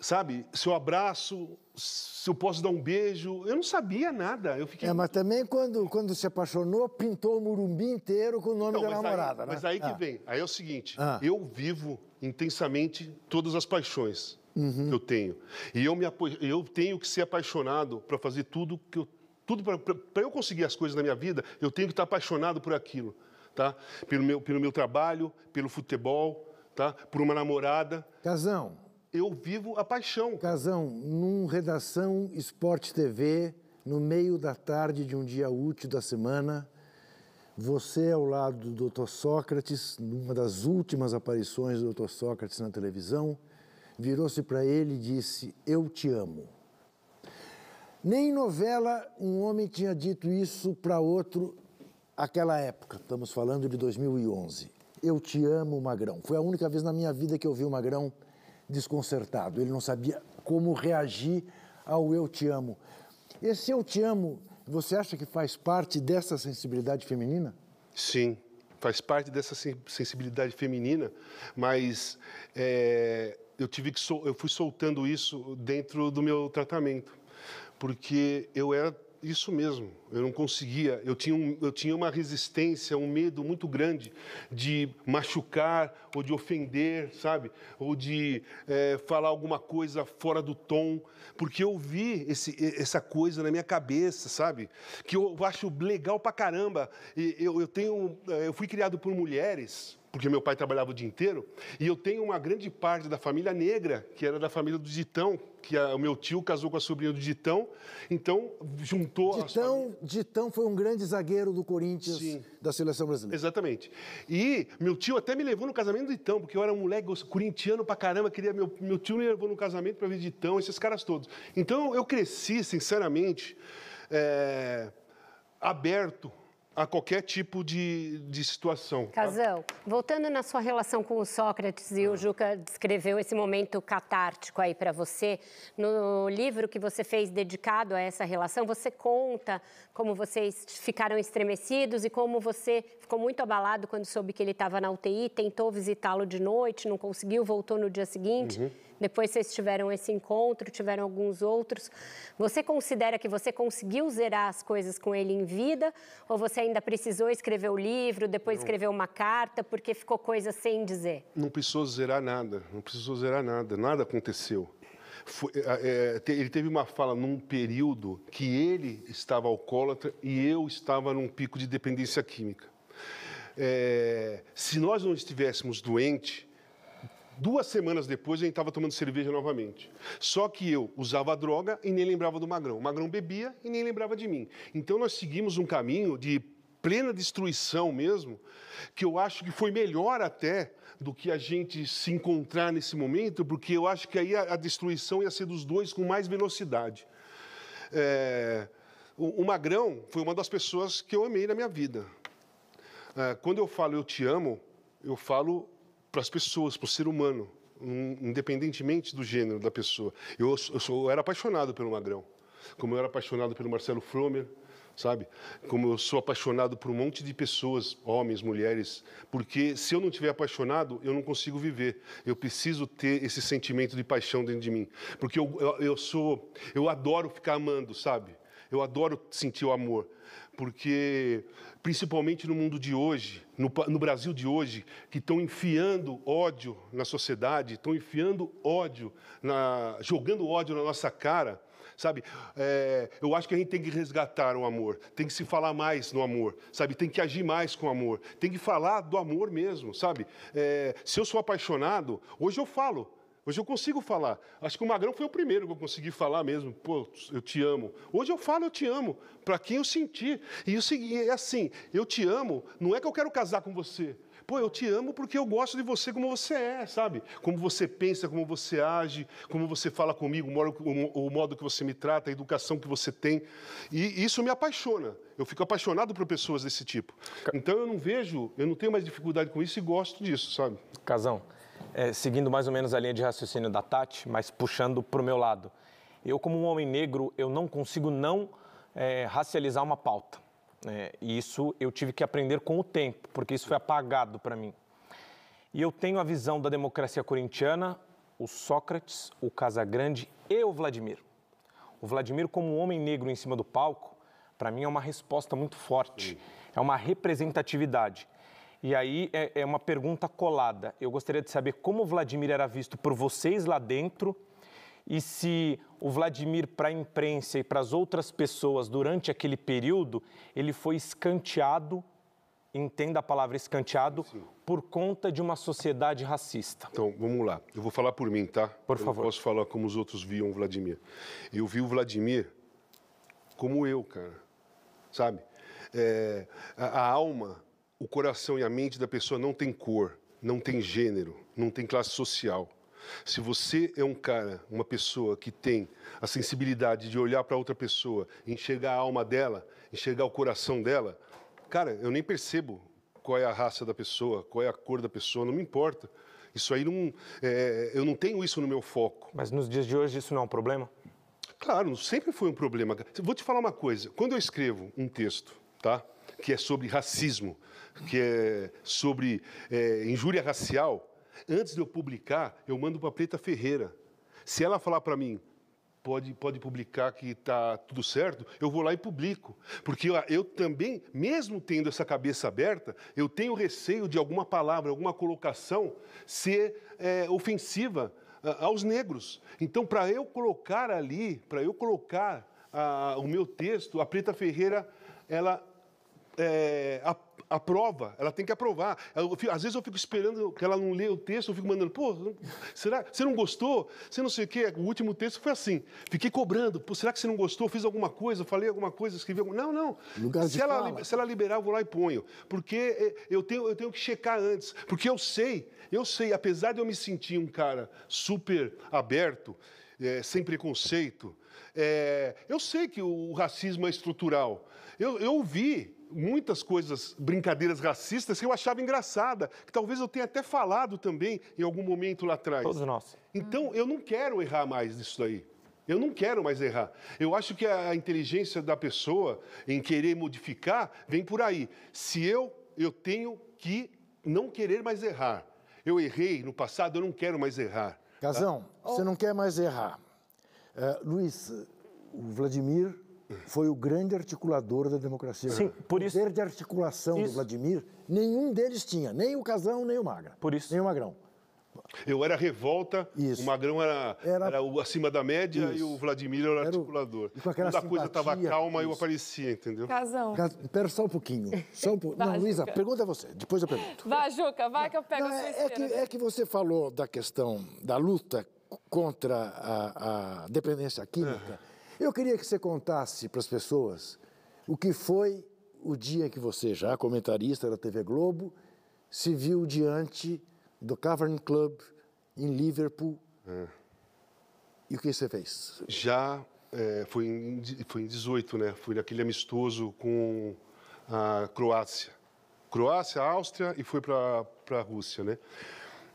sabe, se eu abraço, se eu posso dar um beijo, eu não sabia nada. Eu fiquei...
É, mas também quando, quando se apaixonou, pintou o Murumbi inteiro com o nome da namorada,
aí,
né?
Mas aí que ah. vem, aí é o seguinte, ah. eu vivo intensamente todas as paixões uhum. que eu tenho. E eu, me, eu tenho que ser apaixonado para fazer tudo que eu... Tudo para eu conseguir as coisas na minha vida, eu tenho que estar apaixonado por aquilo, tá? Pelo meu, pelo meu trabalho, pelo futebol, tá? Por uma namorada.
Casão,
eu vivo a paixão.
Casão, num Redação Esporte TV, no meio da tarde de um dia útil da semana, você ao lado do Dr. Sócrates, numa das últimas aparições do Dr. Sócrates na televisão, virou-se para ele e disse: Eu te amo. Nem em novela um homem tinha dito isso para outro aquela época. Estamos falando de 2011. Eu te amo, Magrão. Foi a única vez na minha vida que eu vi o Magrão desconcertado. Ele não sabia como reagir ao eu te amo. Esse eu te amo, você acha que faz parte dessa sensibilidade feminina?
Sim, faz parte dessa sensibilidade feminina, mas é, eu tive que eu fui soltando isso dentro do meu tratamento, porque eu era isso mesmo, eu não conseguia, eu tinha, um, eu tinha uma resistência, um medo muito grande de machucar ou de ofender, sabe? Ou de é, falar alguma coisa fora do tom, porque eu vi esse, essa coisa na minha cabeça, sabe? Que eu acho legal pra caramba. Eu, eu, tenho, é, eu fui criado por mulheres, porque meu pai trabalhava o dia inteiro, e eu tenho uma grande parte da família negra, que era da família do Ditão, que a, o meu tio casou com a sobrinha do Ditão, então juntou...
Ditão, Ditão foi um grande zagueiro do Corinthians, Sim. da seleção brasileira.
Exatamente. E meu tio até me levou no casamento do Ditão, porque eu era um moleque corintiano pra caramba, queria, meu, meu tio me levou no casamento para ver Ditão, esses caras todos. Então eu cresci, sinceramente, é, aberto a qualquer tipo de, de situação.
Tá? Casão, voltando na sua relação com o Sócrates, e o Juca descreveu esse momento catártico aí para você, no livro que você fez dedicado a essa relação, você conta como vocês ficaram estremecidos e como você ficou muito abalado quando soube que ele estava na UTI, tentou visitá-lo de noite, não conseguiu, voltou no dia seguinte. Uhum. Depois vocês tiveram esse encontro, tiveram alguns outros. Você considera que você conseguiu zerar as coisas com ele em vida? Ou você ainda precisou escrever o livro, depois não. escrever uma carta, porque ficou coisa sem dizer?
Não precisou zerar nada, não precisou zerar nada, nada aconteceu. Foi, é, é ele teve uma fala num período que ele estava alcoólatra e eu estava num pico de dependência química. É, se nós não estivéssemos doentes, Duas semanas depois, a gente estava tomando cerveja novamente. Só que eu usava droga e nem lembrava do Magrão. O Magrão bebia e nem lembrava de mim. Então, nós seguimos um caminho de plena destruição mesmo, que eu acho que foi melhor até do que a gente se encontrar nesse momento, porque eu acho que aí a, destruição ia ser dos dois com mais velocidade. É, o, o Magrão foi uma das pessoas que eu amei na minha vida. É, quando eu falo eu te amo, eu falo para as pessoas, para o ser humano, um, independentemente do gênero da pessoa. Eu, eu, sou, eu era apaixonado pelo Magrão, como eu era apaixonado pelo Marcelo Fromer, sabe? Como eu sou apaixonado por um monte de pessoas, homens, mulheres, porque se eu não estiver apaixonado, eu não consigo viver. Eu preciso ter esse sentimento de paixão dentro de mim, porque eu, eu, eu sou, eu adoro ficar amando, sabe? Eu adoro sentir o amor, porque principalmente no mundo de hoje, no, no Brasil de hoje, que estão enfiando ódio na sociedade, estão enfiando ódio, na, jogando ódio na nossa cara sabe? É, eu acho que a gente tem que resgatar o amor, tem que se falar mais no amor, sabe? Tem que agir mais com o amor, tem que falar do amor mesmo, sabe? É, se eu sou apaixonado, hoje eu falo. Hoje eu consigo falar. Acho que o Magrão foi o primeiro que eu consegui falar mesmo. Pô, eu te amo. Hoje eu falo eu te amo, para quem eu sentir. E o seguinte, é assim, eu te amo, não é que eu quero casar com você. Pô, eu te amo porque eu gosto de você como você é, sabe? Como você pensa, como você age, como você fala comigo, o modo que você me trata, a educação que você tem. E isso me apaixona. Eu fico apaixonado por pessoas desse tipo. Então eu não vejo, eu não tenho mais dificuldade com isso e gosto disso, sabe?
Casão, é, seguindo mais ou menos a linha de raciocínio da Tati, mas puxando para o meu lado. Eu, como um homem negro, eu não consigo não é, racializar uma pauta. É, e isso eu tive que aprender com o tempo, porque isso foi apagado para mim. E eu tenho a visão da democracia corintiana, o Sócrates, o Casagrande e o Vladimir. O Vladimir, como um homem negro em cima do palco, para mim é uma resposta muito forte, é uma representatividade. E aí é, é uma pergunta colada. Eu gostaria de saber como o Vladimir era visto por vocês lá dentro e se o Vladimir, para a imprensa e para as outras pessoas durante aquele período, ele foi escanteado, entenda a palavra escanteado, Sim. por conta de uma sociedade racista.
Então, vamos lá. Eu vou falar por mim, tá?
Por eu favor.
Não posso falar como os outros viam o Vladimir. Eu vi o Vladimir como eu, cara. Sabe? É, a, a alma, o coração e a mente da pessoa não tem cor, não tem gênero, não tem classe social. Se você é um cara, uma pessoa que tem a sensibilidade de olhar para outra pessoa, enxergar a alma dela, enxergar o coração dela, cara, eu nem percebo qual é a raça da pessoa, qual é a cor da pessoa, não me importa. Isso aí não. É, eu não tenho isso no meu foco.
Mas nos dias de hoje isso não é um problema?
Claro, sempre foi um problema. Vou te falar uma coisa. Quando eu escrevo um texto, tá? Que é sobre racismo, que é sobre é, injúria racial, Antes de eu publicar, eu mando para Preta Ferreira. Se ela falar para mim, pode, pode publicar que está tudo certo, eu vou lá e publico. Porque eu, eu, também, mesmo tendo essa cabeça aberta, eu tenho receio de alguma palavra, alguma colocação ser é, ofensiva aos negros. Então, para eu colocar ali, para eu colocar a, o meu texto, a Preta Ferreira, ela é, aprova, ela tem que aprovar. Fico, às vezes eu fico esperando que ela não lê o texto, eu fico mandando, pô, será? Você não gostou? Você não sei o quê. O último texto foi assim. Fiquei cobrando, pô, será que você não gostou? Fiz alguma coisa, falei alguma coisa, escrevi alguma Não, não. Lugar se, ela, se ela liberar, eu vou lá e ponho. Porque é, eu tenho, eu tenho que checar antes. Porque eu sei, eu sei, apesar de eu me sentir um cara super aberto, é, sem preconceito, é, eu sei que o racismo é estrutural. Eu, eu ouvi muitas coisas, brincadeiras racistas que eu achava engraçada, que talvez eu tenha até falado também em algum momento lá atrás.
Todos nós.
Então, eu não quero errar mais nisso daí. Eu não quero mais errar. Eu acho que a inteligência da pessoa em querer modificar vem por aí. Se eu, eu tenho que não querer mais errar. Eu errei no passado, eu não quero mais errar.
Casão, tá? você não quer mais errar. Uh, Luiz, o Vladimir foi o grande articulador da democracia.
Sim, por isso.
O poder de articulação isso. do Vladimir, nenhum deles tinha, nem o Casão, nem o Magra.
Por isso.
Nem o Magrão.
Eu era revolta, isso. o Magrão era, era... era o acima da média isso. e o Vladimir era o articulador.
E com aquela
Quando a coisa estava calma, isso. eu aparecia, entendeu?
Casão.
Cas... Espera só um pouquinho. Só um po... (laughs) Não, Luísa, pergunta você, depois eu pergunto.
Vai, Juca, vai que eu pego Não, a
é, é, que, é que você falou da questão da luta contra a, a dependência química. Uhum. Eu queria que você contasse para as pessoas o que foi o dia que você, já comentarista da TV Globo, se viu diante do Cavern Club em Liverpool. É. E o que você fez?
Já é, foi, em, foi em 18, né? Fui naquele amistoso com a Croácia. Croácia, Áustria e foi para a Rússia, né?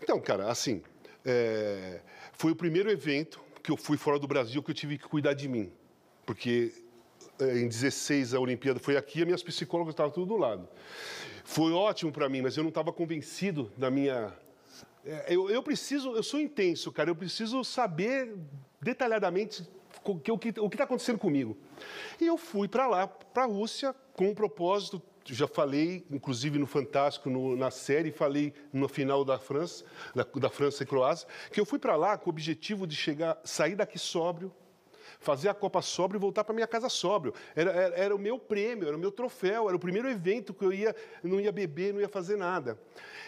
Então, cara, assim, é, foi o primeiro evento que eu fui fora do Brasil que eu tive que cuidar de mim. Porque é, em 16 a Olimpíada foi aqui, as minhas psicólogas estavam tudo do lado. Foi ótimo para mim, mas eu não estava convencido da minha. É, eu, eu preciso, eu sou intenso, cara, eu preciso saber detalhadamente o que está acontecendo comigo. E eu fui para lá, para a Rússia, com um propósito já falei, inclusive no Fantástico, no, na série, falei no final da França, da, da França e Croácia, que eu fui para lá com o objetivo de chegar, sair daqui sóbrio, fazer a Copa sóbrio e voltar para minha casa sóbrio. Era, era, era, o meu prêmio, era o meu troféu, era o primeiro evento que eu ia, não ia beber, não ia fazer nada.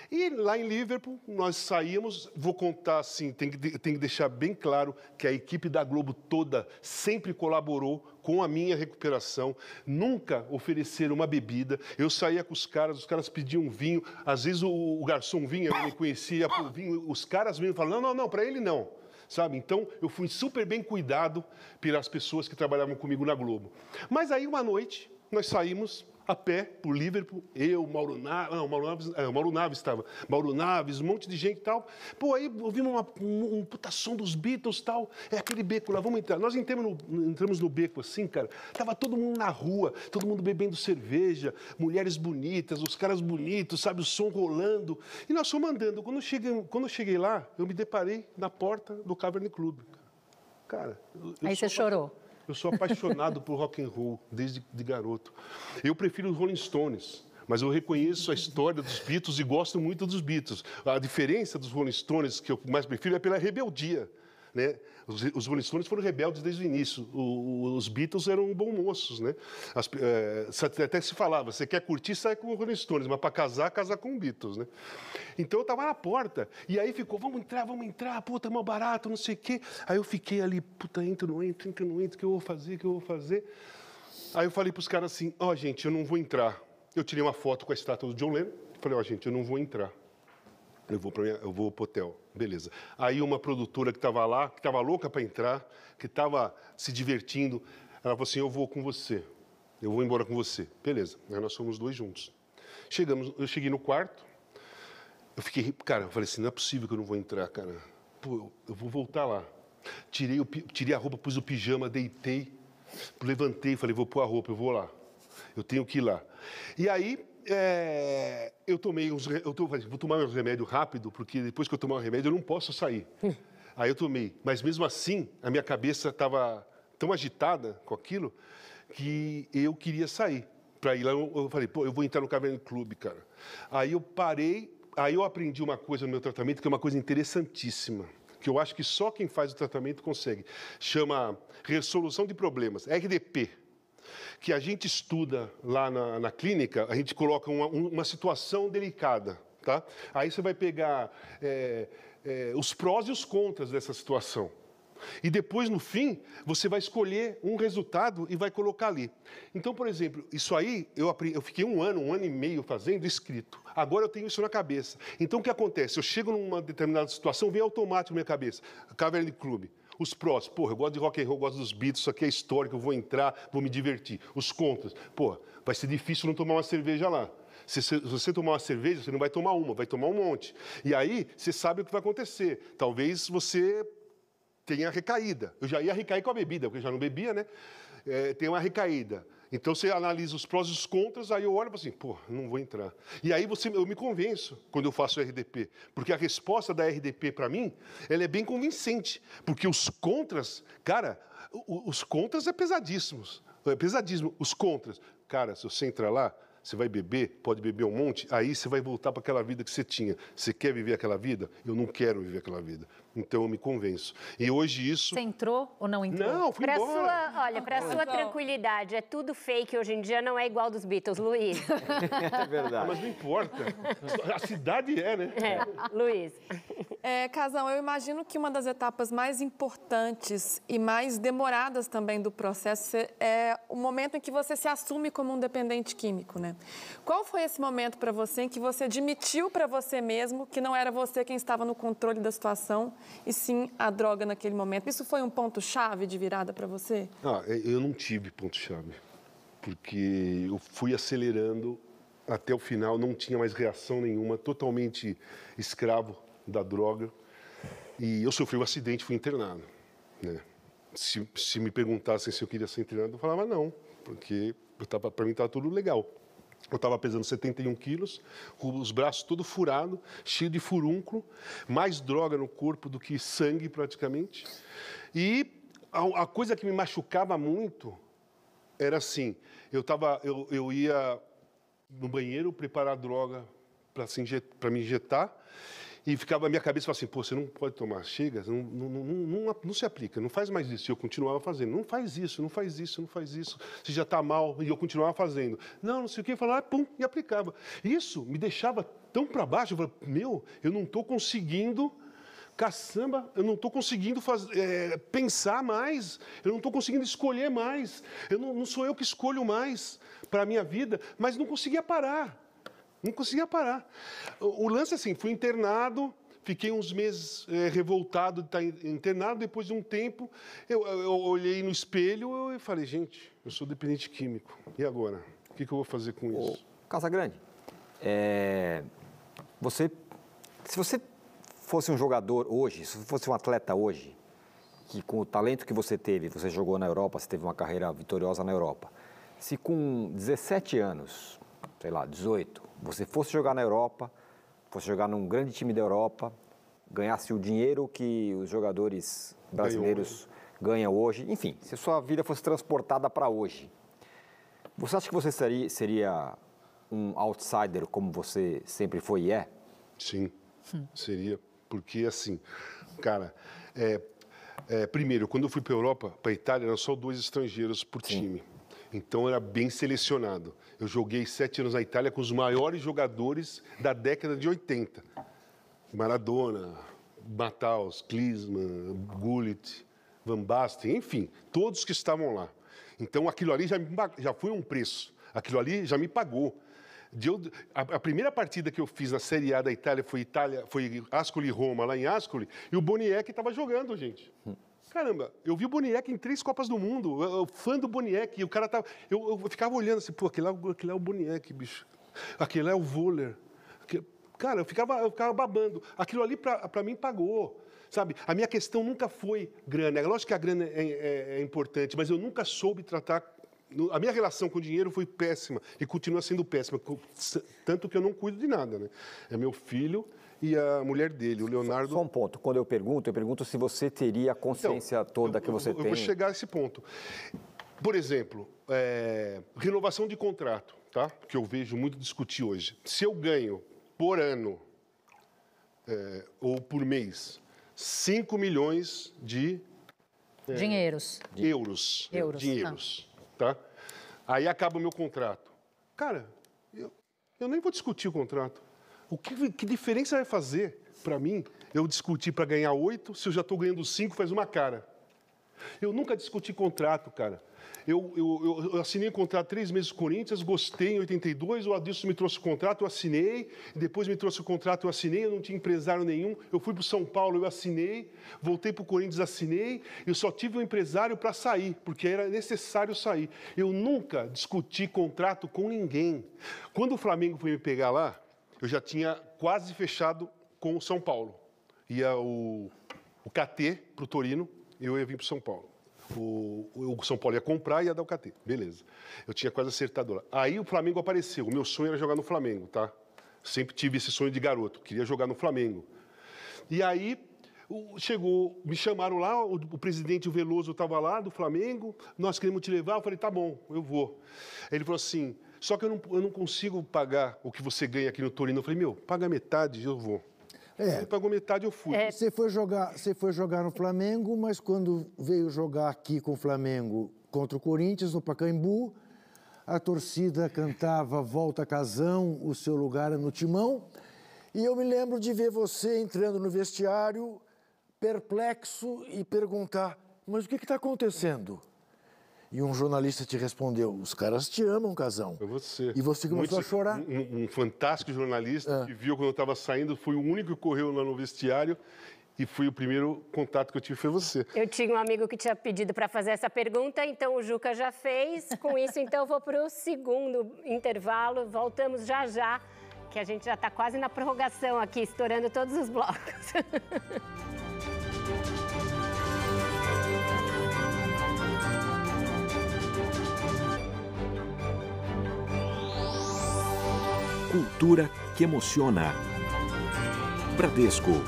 E lá em Liverpool, nós saímos, vou contar assim, tem que, tem que deixar bem claro que a equipe da Globo toda sempre colaborou com a minha recuperação, nunca ofereceram uma bebida. Eu saía com os caras, os caras pediam vinho, às vezes o, o garçom vinha, eu não conhecia vinho, os caras vinham e falavam, não, não, não, para ele não sabe? Então, eu fui super bem cuidado pelas pessoas que trabalhavam comigo na Globo. Mas aí, uma noite, nós saímos a pé por Liverpool, eu, Mauro Naves, não, Mauro Naves, é, Mauro Naves estava, Mauro Naves, um monte de gente e tal. Pô, aí ouvimos uma, um, um puta som dos Beatles e tal, é aquele beco lá, vamos entrar. Nós entramos no, entramos no beco assim, cara, tava todo mundo na rua, todo mundo bebendo cerveja, mulheres bonitas, os caras bonitos, sabe, o som rolando. E nós fomos andando. Quando eu cheguei, quando eu cheguei lá, eu me deparei na porta do Cavern Club. Cara,
eu, eu aí você chorou.
Eu sou apaixonado por rock and roll desde de garoto. Eu prefiro os Rolling Stones, mas eu reconheço a história dos Beatles e gosto muito dos Beatles. A diferença dos Rolling Stones que eu mais prefiro é pela rebeldia. Né? Os, os Rolling Stones foram rebeldes desde o início. O, os Beatles eram bons moços, né? As, é, até se falava, você quer curtir, sai com os Rolling Stones, mas para casar, casar com Beatles, né? Então eu estava na porta, e aí ficou, vamos entrar, vamos entrar, puta, mal barato, não sei o quê. Aí eu fiquei ali, puta, entro, não entro, entro, não entro, o que eu vou fazer, o que eu vou fazer? Aí eu falei para os caras assim, ó, oh, gente, eu não vou entrar. Eu tirei uma foto com a estátua do John Lennon, falei, ó, oh, gente, eu não vou entrar. Eu vou para eu vou pro hotel, beleza. Aí uma produtora que estava lá, que estava louca para entrar, que estava se divertindo, ela falou assim: "Eu vou com você. Eu vou embora com você". Beleza. Aí nós fomos dois juntos. Chegamos, eu cheguei no quarto. Eu fiquei, cara, eu falei assim: "Não é possível que eu não vou entrar, cara. Pô, eu, eu vou voltar lá". Tirei, o, tirei a roupa, pus o pijama, deitei, levantei, falei: "Vou pôr a roupa, eu vou lá. Eu tenho que ir lá". E aí é, eu tomei uns, eu tô, vou tomar um remédio rápido, porque depois que eu tomar um remédio eu não posso sair. (laughs) Aí eu tomei, mas mesmo assim a minha cabeça estava tão agitada com aquilo que eu queria sair. Para ir lá, eu, eu, falei, pô, eu vou entrar no Cavern Club, cara. Aí eu parei, aí eu aprendi uma coisa no meu tratamento que é uma coisa interessantíssima, que eu acho que só quem faz o tratamento consegue. Chama resolução de problemas, RDP que a gente estuda lá na, na clínica, a gente coloca uma, uma, situação delicada, tá? Aí você vai pegar é, é, os prós e os contras dessa situação. E depois, no fim, você vai escolher um resultado e vai colocar ali. Então, por exemplo, isso aí eu, eu fiquei um ano, um ano e meio fazendo escrito. Agora eu tenho isso na cabeça. Então, o que acontece? Eu chego numa determinada situação, vem automático na minha cabeça. Caverna de Clube. Os prós, porra, eu gosto de rock and roll, gosto dos Beatles, isso aqui é histórico, eu vou entrar, vou me divertir. Os contras, porra, vai ser difícil não tomar uma cerveja lá. Se, você tomar uma cerveja, você não vai tomar uma, vai tomar um monte. E aí, você sabe o que vai acontecer. Talvez você tenha recaída. Eu já ia recair com a bebida, porque eu já não bebia, né? É, tem uma recaída. Então você analisa os prós e os contras, aí eu olho e assim, pô, não vou entrar. E aí você, eu me convenço quando eu faço RDP, porque a resposta da RDP para mim, ela é bem convincente, porque os contras, cara, os contras é pesadíssimos, é pesadíssimo. Os contras, cara, se você entrar lá, você vai beber, pode beber um monte, aí você vai voltar para aquela vida que você tinha. Você quer viver aquela vida? Eu não quero viver aquela vida. Então eu me convenço. E hoje isso.
Você entrou ou não entrou?
Não, fui pra embora.
Sua, olha, para sua tranquilidade, é tudo fake hoje em dia, não é igual dos Beatles, Luiz. (laughs)
É verdade.
Mas não importa. A cidade é, né?
É, Luiz.
É, Casão, eu imagino que uma das etapas mais importantes e mais demoradas também do processo é o momento em que você se assume como um dependente químico, né? Qual foi esse momento para você em que você admitiu para você mesmo que não era você quem estava no controle da situação e sim a droga naquele momento? Isso foi um ponto-chave de virada para você?
Ah, eu não tive ponto-chave, porque eu fui acelerando até o final, não tinha mais reação nenhuma, totalmente escravo da droga. E eu sofri um acidente, fui internado. Né? Se, se me perguntassem se eu queria ser internado, eu falava não, porque para mim estava tudo legal. Eu estava pesando 71 quilos, os braços todo furado, cheio de furúnculo, mais droga no corpo do que sangue praticamente. E a, a coisa que me machucava muito era assim, eu, tava, eu, eu ia no banheiro preparar droga para me injetar, e ficava a minha cabeça falava assim, pô, você não pode tomar, chega, não, não, não, não, se aplica, não faz mais isso. E eu continuava fazendo, não faz isso, não faz isso, não faz isso, você já está mal, e eu continuava fazendo. Não, não sei o que, falava, pum, e aplicava. Isso me deixava tão para baixo, eu falava, meu, eu não estou conseguindo caçamba, eu não estou conseguindo é, pensar mais, eu não estou conseguindo escolher mais, eu não, não, sou eu que escolho mais para a minha vida, mas não conseguia parar. Não conseguia parar. O, o lance assim, fui internado, fiquei uns meses é, revoltado de estar internado. Depois de um tempo, eu, eu olhei no espelho e falei, gente, eu sou dependente químico. E agora? O que, que eu vou fazer com isso?
Casa Grande, é, você, se você fosse um jogador hoje, se fosse um atleta hoje, que com o talento que você teve, você jogou na Europa, você teve uma carreira vitoriosa na Europa, se com 17 anos, sei lá, 18, você fosse jogar na Europa, fosse jogar num grande time da Europa, ganhasse o dinheiro que os jogadores brasileiros ganham hoje, enfim, se a sua vida fosse transportada para hoje, você acha que você seria, seria um outsider como você sempre foi e é?
Sim, hum. seria. Porque, assim, cara, é, é, primeiro, quando eu fui para a Europa, para a Itália, eram só dois estrangeiros por Sim. time. Então era bem selecionado. Eu joguei sete anos na Itália com os maiores jogadores da década de 80. Maradona, Mataus, Klinsmann, Gullit, Van Basten, enfim, todos que estavam lá. Então aquilo ali já, já foi um preço. Aquilo ali já me pagou. Eu, a, a, primeira partida que eu fiz na Série A da Itália foi Itália, foi Ascoli Roma, lá em Ascoli, e o Boniek estava jogando, gente. Caramba, eu vi o Boniek em três Copas do Mundo, eu, eu, fã do Boniek, e o cara tava. Eu, eu, ficava olhando assim, pô, aquele é, aquele é o Boniek, bicho. Aquele é o Voller. Cara, eu ficava, eu ficava babando. Aquilo ali, para mim, pagou. Sabe? A minha questão nunca foi grana. É lógico que a grana é, é, é importante, mas eu nunca soube tratar a minha relação com o dinheiro foi péssima e continua sendo péssima, tanto que eu não cuido de nada, né? É meu filho e a mulher dele, o Leonardo.
Só um ponto. Quando eu pergunto, eu pergunto se você teria a consciência então, toda
eu,
que você
eu,
tem.
Eu vou chegar a esse ponto. Por exemplo, é, renovação de contrato, tá? Que eu vejo muito discutir hoje. Se eu ganho por ano é, ou por mês 5 milhões de
é, dinheiros.
Euros. Euros. Dinheiros. Ah tá? Aí acaba o meu contrato. Cara, eu, eu nem vou discutir o contrato. O que, que diferença vai fazer para mim eu discutir para ganhar oito se eu já estou ganhando cinco faz uma cara? Eu nunca discuti contrato, cara. Eu, eu, eu, assinei um contrato três meses com o Corinthians, gostei em 82, o Adilson me trouxe o contrato, eu assinei, depois me trouxe o contrato, eu assinei, eu não tinha empresário nenhum, eu fui para o São Paulo, eu assinei, voltei para o Corinthians, assinei, eu só tive um empresário para sair, porque era necessário sair. Eu nunca discuti contrato com ninguém. Quando o Flamengo foi me pegar lá, eu já tinha quase fechado com o São Paulo. Ia o, o KT para o Torino, eu ia vir para o São Paulo o, o São Paulo ia comprar e ia dar o KT. Beleza. Eu tinha quase acertado lá. Aí o Flamengo apareceu. O meu sonho era jogar no Flamengo, tá? Sempre tive esse sonho de garoto. Queria jogar no Flamengo. E aí chegou, me chamaram lá, o, o presidente o Veloso estava lá, do Flamengo, nós queremos te levar. Eu falei, tá bom, eu vou. Ele falou assim, só que eu não, eu não consigo pagar o que você ganha aqui no Torino. Eu falei, meu, paga metade, eu vou. É. Ele pagou metade, eu fui.
É. Você, foi jogar, você foi jogar no Flamengo, mas quando veio jogar aqui com o Flamengo contra o Corinthians, no Pacaembu, a torcida cantava Volta Casão, o seu lugar é no timão. E eu me lembro de ver você entrando no vestiário, perplexo, e perguntar: Mas o que está acontecendo? E um jornalista te respondeu: Os caras te amam, casão.
Foi você.
E você começou Muito, a chorar.
Um, um fantástico jornalista é. que viu quando eu estava saindo, foi o único que correu lá no vestiário e fui o primeiro contato que eu tive foi você.
Eu tinha um amigo que tinha pedido para fazer essa pergunta, então o Juca já fez. Com isso, então, eu vou para o segundo intervalo. Voltamos já já, que a gente já está quase na prorrogação aqui, estourando todos os blocos. (laughs)
Cultura que emociona. Bradesco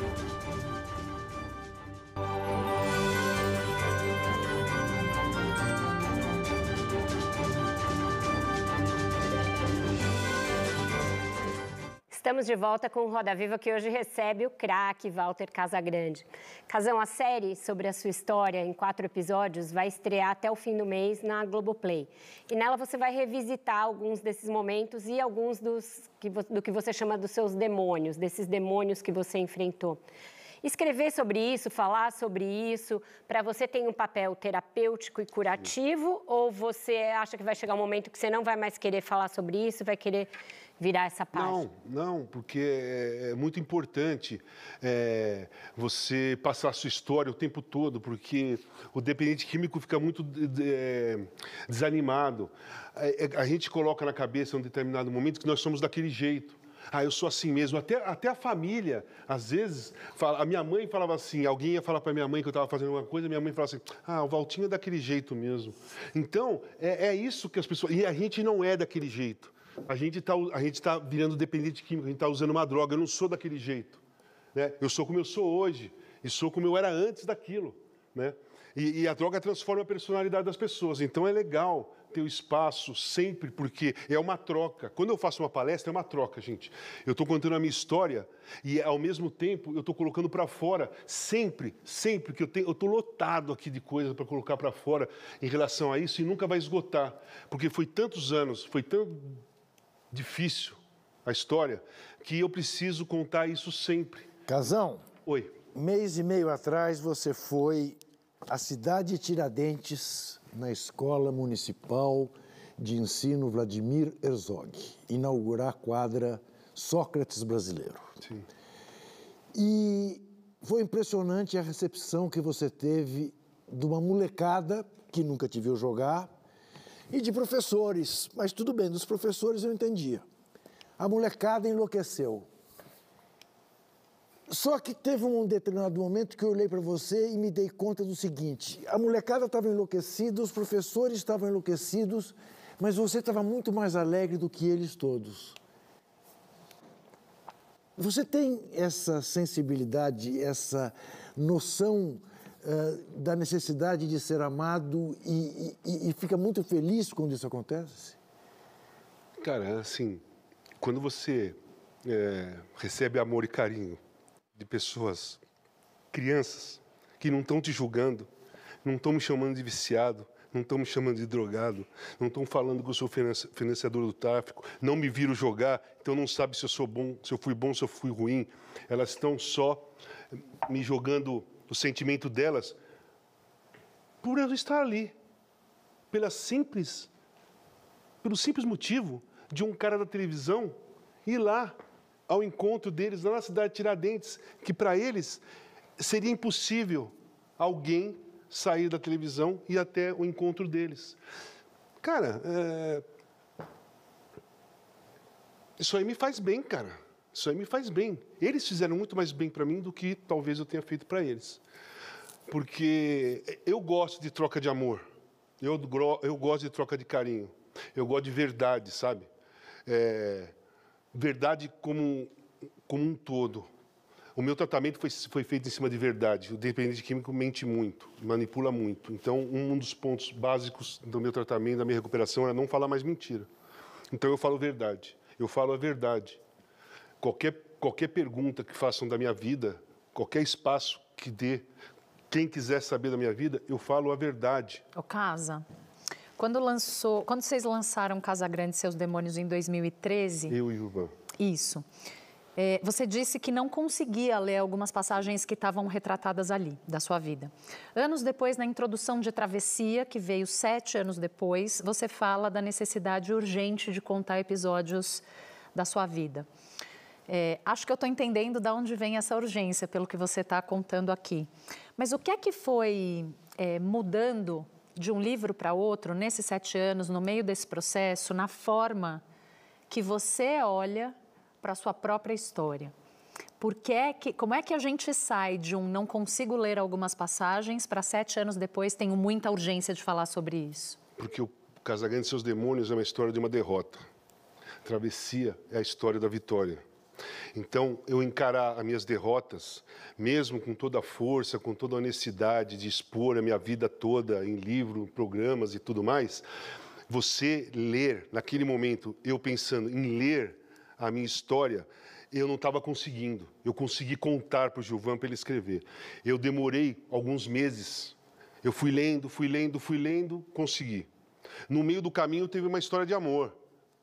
Estamos de volta com o Roda Viva, que hoje recebe o craque Walter Casagrande. Casão, a série sobre a sua história, em quatro episódios, vai estrear até o fim do mês na Globoplay. E nela você vai revisitar alguns desses momentos e alguns dos, do que você chama dos seus demônios, desses demônios que você enfrentou. Escrever sobre isso, falar sobre isso, para você tem um papel terapêutico e curativo? Ou você acha que vai chegar um momento que você não vai mais querer falar sobre isso, vai querer virar essa página?
Não, não, porque é, é muito importante é, você passar a sua história o tempo todo, porque o dependente químico fica muito é, desanimado. É, é, a gente coloca na cabeça em um determinado momento que nós somos daquele jeito. Ah, eu sou assim mesmo. Até, até a família, às vezes, fala, a minha mãe falava assim, alguém ia falar para minha mãe que eu estava fazendo uma coisa, minha mãe falava assim, ah, o Valtinho é daquele jeito mesmo. Então, é, é isso que as pessoas... E a gente não é daquele jeito a gente está tá virando dependente químico, a gente está usando uma droga. Eu não sou daquele jeito. Né? Eu sou como eu sou hoje e sou como eu era antes daquilo. Né? E, e a droga transforma a personalidade das pessoas. Então é legal ter o espaço sempre, porque é uma troca. Quando eu faço uma palestra, é uma troca, gente. Eu estou contando a minha história e, ao mesmo tempo, eu estou colocando para fora, sempre, sempre, que eu estou lotado aqui de coisas para colocar para fora em relação a isso e nunca vai esgotar. Porque foi tantos anos, foi tão difícil a história, que eu preciso contar isso sempre.
Casão.
Oi.
Mês e meio atrás você foi à cidade de Tiradentes, na Escola Municipal de Ensino Vladimir Herzog, inaugurar a quadra Sócrates Brasileiro.
Sim.
E foi impressionante a recepção que você teve de uma molecada que nunca te viu jogar, e de professores. Mas tudo bem, dos professores eu entendia. A molecada enlouqueceu. Só que teve um determinado momento que eu olhei para você e me dei conta do seguinte: a molecada estava enlouquecida, os professores estavam enlouquecidos, mas você estava muito mais alegre do que eles todos. Você tem essa sensibilidade, essa noção uh, da necessidade de ser amado e, e, e, fica muito feliz quando isso acontece?
Cara, assim, quando você é, recebe amor e carinho de pessoas, crianças, que não estão te julgando, não estão me chamando de viciado, não estão me chamando de drogado, não estão falando que eu sou financiador do tráfico, não me viram jogar, então não sabe se eu sou bom, se eu fui bom, se eu fui ruim. Elas estão só me jogando o sentimento delas por eu estar ali, pela simples, pelo simples motivo de um cara da televisão ir lá ao encontro deles lá na cidade de Tiradentes, que para eles seria impossível alguém sair da televisão e ir até o encontro deles. Cara, é... isso aí me faz bem, cara. Isso aí me faz bem. Eles fizeram muito mais bem para mim do que talvez eu tenha feito para eles. Porque eu gosto de troca de amor. Eu, eu gosto de troca de carinho. Eu gosto de verdade, sabe? É, verdade como, como um todo. O meu tratamento foi, foi feito em cima de verdade. O dependente químico mente muito, manipula muito. Então, um dos pontos básicos do meu tratamento, da minha recuperação, era não falar mais mentira. Então, eu falo verdade. Eu falo a verdade. Qualquer, qualquer pergunta que façam da minha vida, qualquer espaço que dê, quem quiser saber da minha vida, eu falo a verdade.
O Casa, quando lançou, quando vocês lançaram Casa Grande e Seus Demônios em 2013...
Eu e o Ivan.
Isso. É, você disse que não conseguia ler algumas passagens que estavam retratadas ali, da sua vida. Anos depois, na introdução de Travessia, que veio sete anos depois, você fala da necessidade urgente de contar episódios da sua vida. É, acho que eu estou entendendo de onde vem essa urgência, pelo que você está contando aqui. Mas o que é que foi é, mudando de um livro para outro, nesses sete anos, no meio desse processo, na forma que você olha para a sua própria história? Por que é que, como é que a gente sai de um não consigo ler algumas passagens para sete anos depois tenho muita urgência de falar sobre isso?
Porque o Casagrande e seus demônios é uma história de uma derrota. Travessia é a história da vitória. Então, eu encarar as minhas derrotas, mesmo com toda a força, com toda a honestidade de expor a minha vida toda em livro, programas e tudo mais, você ler, naquele momento, eu pensando em ler a minha história, eu não estava conseguindo. Eu consegui contar para o Gilvan para ele escrever. Eu demorei alguns meses. Eu fui lendo, fui lendo, fui lendo, consegui. No meio do caminho teve uma história de amor.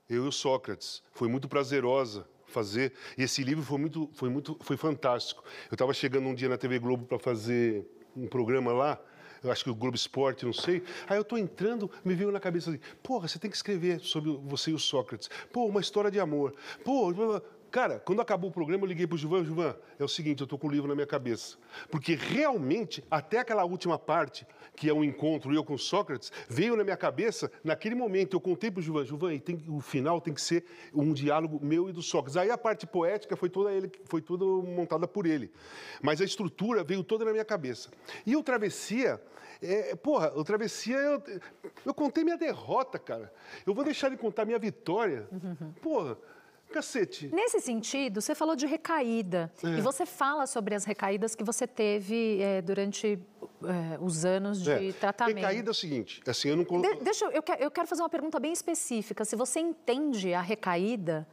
Eu e o Sócrates. Foi muito prazerosa fazer. E esse livro foi muito, foi muito, foi fantástico. Eu estava chegando um dia na TV Globo para fazer um programa lá. Eu acho que o Globo Esporte, não sei. Aí eu estou entrando, me veio na cabeça assim: porra, você tem que escrever sobre você e o Sócrates. Pô, uma história de amor. Pô, Cara, quando acabou o programa, eu liguei para o Gilvan, Gilvan, é o seguinte, eu estou com o livro na minha cabeça. Porque realmente, até aquela última parte, que é o um encontro eu com Sócrates, veio na minha cabeça, naquele momento, eu contei para o Gilvan, Gilvan, tem, o final tem que ser um diálogo meu e do Sócrates. Aí a parte poética foi toda, ele, foi toda montada por ele. Mas a estrutura veio toda na minha cabeça. E o Travessia, é, porra, o Travessia, eu, eu contei minha derrota, cara. Eu vou deixar de contar minha vitória. Uhum. Porra, Cacete.
Nesse sentido, você falou de recaída. É. E você fala sobre as recaídas que você teve é, durante é, os anos de é. tratamento.
Recaída é o seguinte, assim, eu não...
De, deixa eu, eu, quero, eu quero fazer uma pergunta bem específica. Se você entende a recaída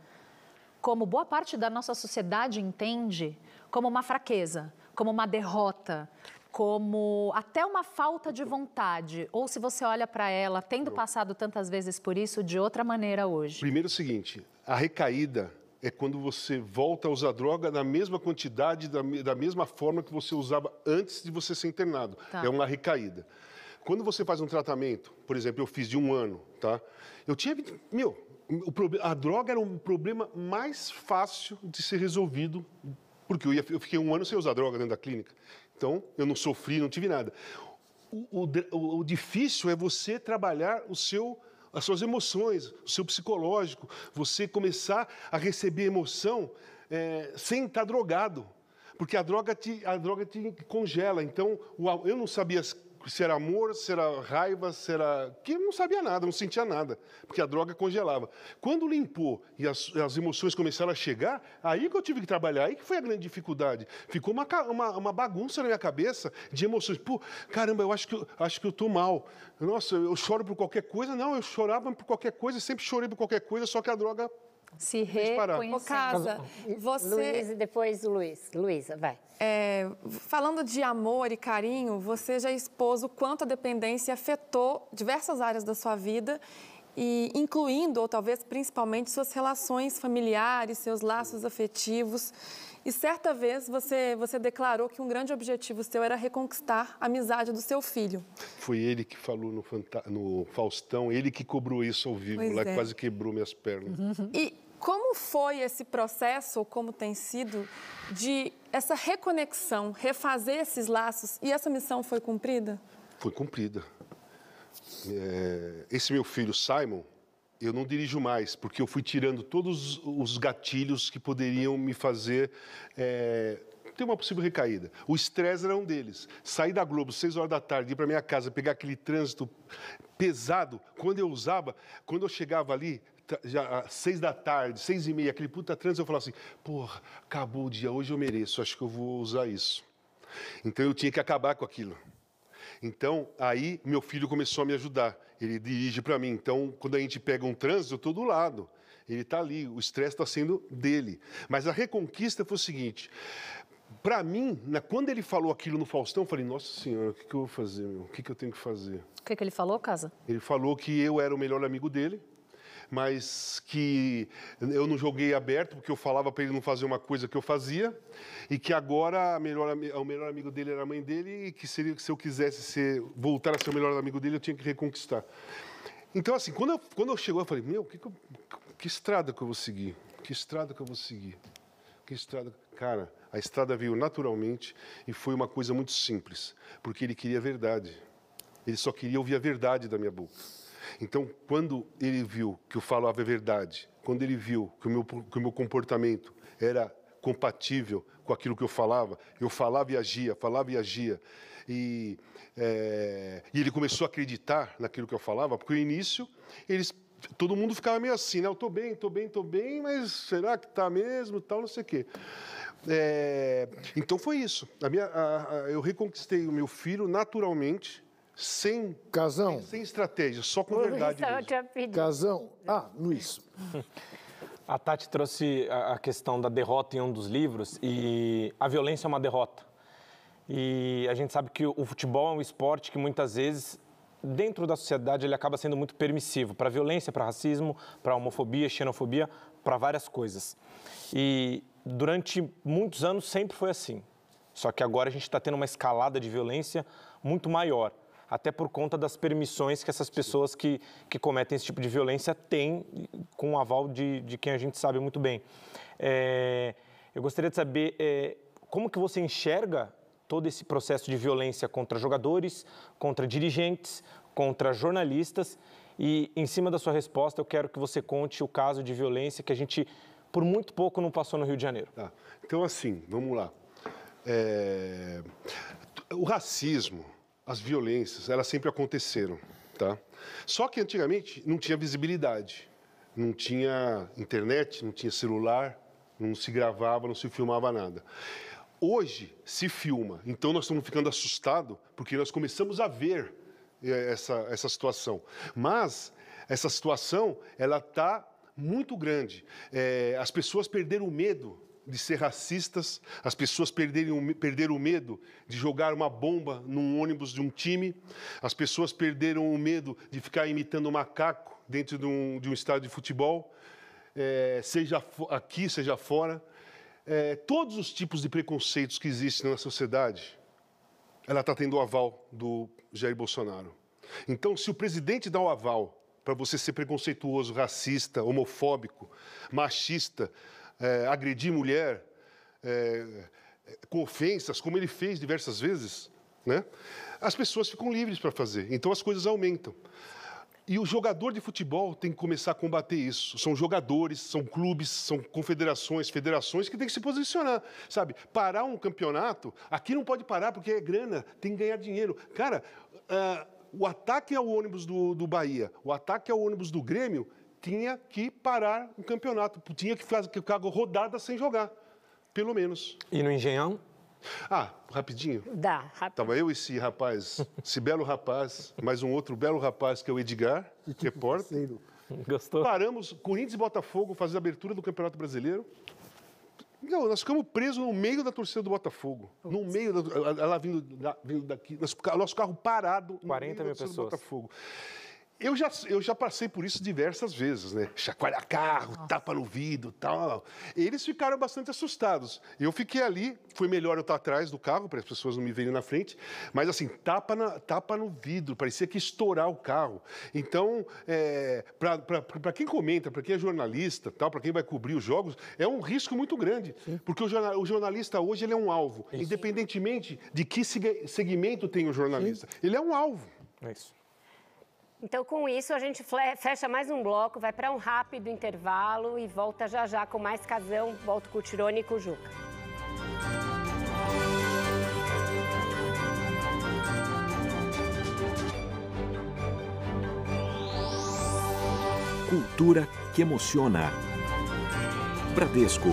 como boa parte da nossa sociedade entende, como uma fraqueza, como uma derrota, como até uma falta de vontade, ou se você olha para ela, tendo passado tantas vezes por isso, de outra maneira hoje?
Primeiro é o seguinte, a recaída é quando você volta a usar droga na mesma quantidade, da, da mesma forma que você usava antes de você ser internado. Tá. É uma recaída. Quando você faz um tratamento, por exemplo, eu fiz de um ano, tá? Eu tinha, meu, o, a droga era um problema mais fácil de ser resolvido, porque eu, ia, eu fiquei um ano sem usar droga dentro da clínica. Então, eu não sofri, não tive nada. O, o, o difícil é você trabalhar o seu as suas emoções, o seu psicológico, você começar a receber emoção é, sem estar drogado, porque a droga te, a droga te congela. Então, eu não sabia se era amor, se era raiva, se era. que não sabia nada, não sentia nada, porque a droga congelava. Quando limpou e as, as, emoções começaram a chegar, aí que eu tive que trabalhar, aí que foi a grande dificuldade. Ficou uma, uma, uma bagunça na minha cabeça de emoções. Pô, caramba, eu acho que eu, acho que eu tô mal. Nossa, eu choro por qualquer coisa. Não, eu chorava por qualquer coisa, sempre chorei por qualquer coisa, só que a droga
se reconhecer.
Casa, você...
Luiz e depois o Luiz. Luísa, vai.
É, falando de amor e carinho, você já expôs o quanto a dependência afetou diversas áreas da sua vida, e incluindo, ou talvez principalmente, suas relações familiares, seus laços afetivos. E certa vez você, você declarou que um grande objetivo seu era reconquistar a amizade do seu filho.
Foi ele que falou no, no Faustão, ele que cobrou isso ao vivo, pois lá é. quase quebrou minhas pernas.
Uhum. E como foi esse processo, ou como tem sido, de essa reconexão, refazer esses laços e essa missão foi cumprida?
Foi cumprida. É, esse meu filho, Simon, eu não dirijo mais, porque eu fui tirando todos os gatilhos que poderiam me fazer é, ter uma possível recaída. O estresse era um deles. Sair da Globo, seis horas da tarde, ir para minha casa, pegar aquele trânsito pesado, quando eu usava, quando eu chegava ali, já seis da tarde, seis e meia, aquele puta trânsito, eu falava assim, porra, acabou o dia, hoje eu mereço, acho que eu vou usar isso. Então eu tinha que acabar com aquilo. Então, aí meu filho começou a me ajudar. Ele dirige para mim. Então, quando a gente pega um trânsito, eu estou do lado. Ele está ali, o estresse está sendo dele. Mas a reconquista foi o seguinte: para mim, quando ele falou aquilo no Faustão, eu falei: Nossa Senhora, o que, que eu vou fazer? Meu? O que, que eu tenho que fazer?
O que, que ele falou, Casa?
Ele falou que eu era o melhor amigo dele, mas que eu não joguei aberto, porque eu falava para ele não fazer uma coisa que eu fazia, e que agora melhor, o melhor amigo dele era a mãe dele, e que seria, se eu quisesse ser, voltar a ser o melhor amigo dele, eu tinha que reconquistar. Então, assim, quando eu, quando eu chegou, eu falei, meu, que, que, que estrada que eu vou seguir? Que estrada que eu vou seguir? Que estrada... Cara, a estrada veio naturalmente e foi uma coisa muito simples, porque ele queria a verdade. Ele só queria ouvir a verdade da minha boca. Então, quando ele viu que eu falava a verdade, quando ele viu que o meu, que o meu comportamento era compatível com aquilo que eu falava, eu falava e agia, falava e agia. E, é, e ele começou a acreditar naquilo que eu falava, porque no início eles todo mundo ficava meio assim, né? Eu tô bem, tô bem, tô bem, mas será que tá mesmo, tal, não sei o quê. É, então foi isso. A minha, a, a, eu reconquistei o meu filho naturalmente, sem
Casão.
Sem, sem estratégia, só com verdade.
Casão. Ah, Luiz.
A Tati trouxe a questão da derrota em um dos livros e a violência é uma derrota. E a gente sabe que o futebol é um esporte que muitas vezes dentro da sociedade ele acaba sendo muito permissivo para violência, para racismo, para homofobia, xenofobia, para várias coisas. E durante muitos anos sempre foi assim. Só que agora a gente está tendo uma escalada de violência muito maior até por conta das permissões que essas pessoas que, que cometem esse tipo de violência têm com o aval de, de quem a gente sabe muito bem. É, eu gostaria de saber é, como que você enxerga todo esse processo de violência contra jogadores, contra dirigentes, contra jornalistas e, em cima da sua resposta, eu quero que você conte o caso de violência que a gente, por muito pouco, não passou no Rio de Janeiro.
Tá. Então, assim, vamos lá. É... O racismo, as violências, elas sempre aconteceram, tá? Só que antigamente não tinha visibilidade, não tinha internet, não tinha celular, não se gravava, não se filmava nada. Hoje se filma, então nós estamos ficando assustados porque nós começamos a ver eh, essa, essa situação. Mas essa situação ela está muito grande. É, as pessoas perderam o medo de ser racistas, as pessoas perderem, perderam o medo de jogar uma bomba num ônibus de um time, as pessoas perderam o medo de ficar imitando um macaco dentro de um, de um estádio de futebol, é, seja aqui, seja fora. É, todos os tipos de preconceitos que existem na sociedade, ela está tendo o aval do Jair Bolsonaro. Então, se o presidente dá o aval para você ser preconceituoso, racista, homofóbico, machista, é, agredir mulher é, com ofensas, como ele fez diversas vezes, né? as pessoas ficam livres para fazer. Então as coisas aumentam. E o jogador de futebol tem que começar a combater isso. São jogadores, são clubes, são confederações, federações que têm que se posicionar, sabe? Parar um campeonato, aqui não pode parar porque é grana, tem que ganhar dinheiro. Cara, uh, o ataque ao ônibus do, do Bahia, o ataque ao ônibus do Grêmio tinha que parar o campeonato, tinha que ficar rodada sem jogar, pelo menos.
E no Engenhão?
Ah, rapidinho.
Dá, rápido.
Tava eu e esse rapaz, (laughs) esse belo rapaz, mais um outro belo rapaz que é o Edgar, repórter. (laughs)
Gostou?
Paramos, Corinthians e Botafogo fazendo a abertura do Campeonato Brasileiro. Não, nós ficamos presos no meio da torcida do Botafogo. No meio da. Ela vindo, vindo daqui. Nosso carro parado.
40 mil pessoas.
Botafogo. Eu já, eu já passei por isso diversas vezes, né? Chacoalha carro, Nossa. tapa no vidro tal. Eles ficaram bastante assustados. Eu fiquei ali, foi melhor eu estar atrás do carro, para as pessoas não me verem na frente, mas assim, tapa, na, tapa no vidro, parecia que estourar o carro. Então, é, para quem comenta, para quem é jornalista, tal, para quem vai cobrir os jogos, é um risco muito grande. Sim. Porque o, jornal, o, jornalista hoje ele é um alvo, isso. independentemente de que segmento tem o jornalista. Sim. Ele é um alvo.
É isso.
Então, com isso, a gente fecha mais um bloco, vai para um rápido intervalo e volta já já com mais casão. Volto com o Tirone e com o Juca.
Cultura que emociona. Bradesco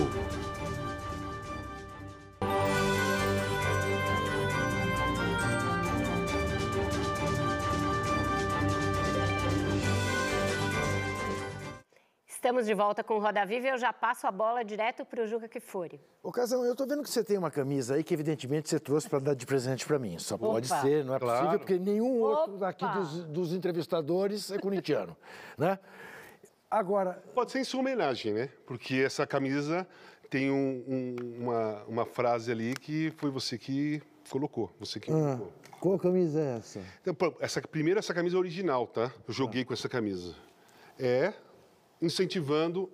Estamos de volta com o Roda Viva e eu já passo a bola direto para o Juca Kifuri.
Ô, Casão, eu estou vendo que você tem uma camisa aí que evidentemente você trouxe para dar de presente para mim. Só Opa. pode ser, não é claro. possível, porque nenhum Opa. outro daqui dos, dos, entrevistadores é corintiano, (laughs) né?
Agora. Pode ser em sua homenagem, né? Porque essa camisa tem um, um, uma, uma frase ali que foi você que colocou. Você que ah, colocou.
Qual camisa é essa?
Então, essa? Primeiro, essa camisa original, tá? Eu joguei ah. com essa camisa. É incentivando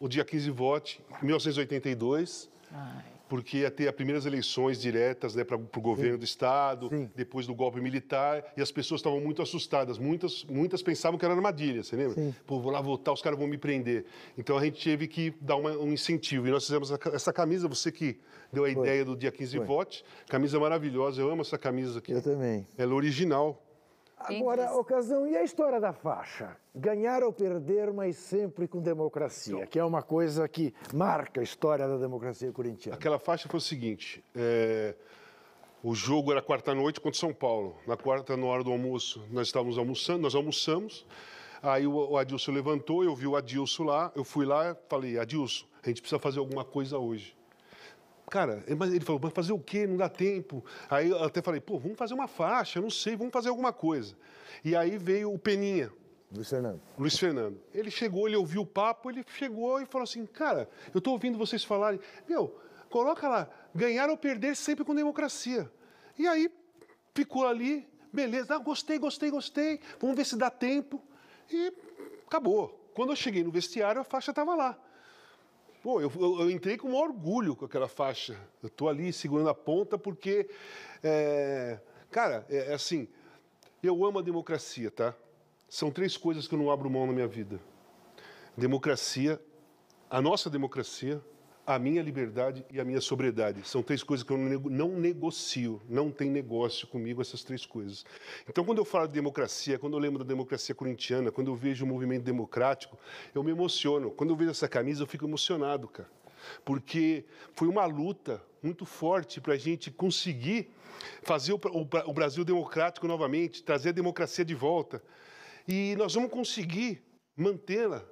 o dia 15 vote, em 1982. Ai porque ia ter as primeiras eleições diretas né, para o governo Sim. do Estado, Sim. depois do golpe militar, e as pessoas estavam muito assustadas. Muitas, muitas pensavam que era armadilha, você lembra? Sim. Pô, vou lá votar, os caras vão me prender. Então a gente teve que dar uma, um incentivo. E nós fizemos essa camisa, você que deu a Foi. ideia do dia 15 Foi. vote, camisa maravilhosa, eu amo essa camisa aqui.
Eu também.
Ela é original.
Agora, ocasião, e a história da faixa? Ganhar ou perder, mas sempre com democracia, então, que é uma coisa que marca a história da democracia corintiana.
Aquela faixa foi o seguinte: é, o jogo era quarta-noite contra São Paulo. Na quarta, na hora do almoço, nós estávamos almoçando, nós almoçamos. Aí o, o Adilson levantou, eu vi o Adilson lá, eu fui lá e falei: Adilson, a gente precisa fazer alguma coisa hoje. Cara, ele falou, mas fazer o quê? Não dá tempo. Aí eu até falei, pô, vamos fazer uma faixa, não sei, vamos fazer alguma coisa. E aí veio o Peninha.
Luiz Fernando.
Luiz Fernando. Ele chegou, ele ouviu o papo, ele chegou e falou assim, cara, eu estou ouvindo vocês falarem, meu, coloca lá, ganhar ou perder sempre com democracia. E aí ficou ali, beleza, ah, gostei, gostei, gostei, vamos ver se dá tempo. E acabou. Quando eu cheguei no vestiário, a faixa estava lá. Pô, eu, eu, entrei com orgulho com aquela faixa. Eu estou ali segurando a ponta porque, é, cara, é, é, assim, eu amo a democracia, tá? São três coisas que eu não abro mão na minha vida: democracia, a nossa democracia, a minha liberdade e a minha sobriedade. São três coisas que eu não negocio, não tem negócio comigo essas três coisas. Então, quando eu falo de democracia, quando eu lembro da democracia corintiana, quando eu vejo o movimento democrático, eu me emociono. Quando eu vejo essa camisa, eu fico emocionado, cara. Porque foi uma luta muito forte para a gente conseguir fazer o, o, o Brasil democrático novamente, trazer a democracia de volta. E nós vamos conseguir mantê-la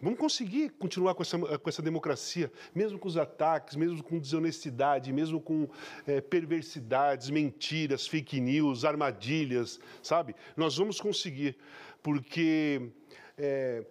Vamos conseguir continuar com essa, com essa democracia, mesmo com os ataques, mesmo com desonestidade, mesmo com é, perversidades, mentiras, fake news, armadilhas, sabe? Nós vamos conseguir, porque. É,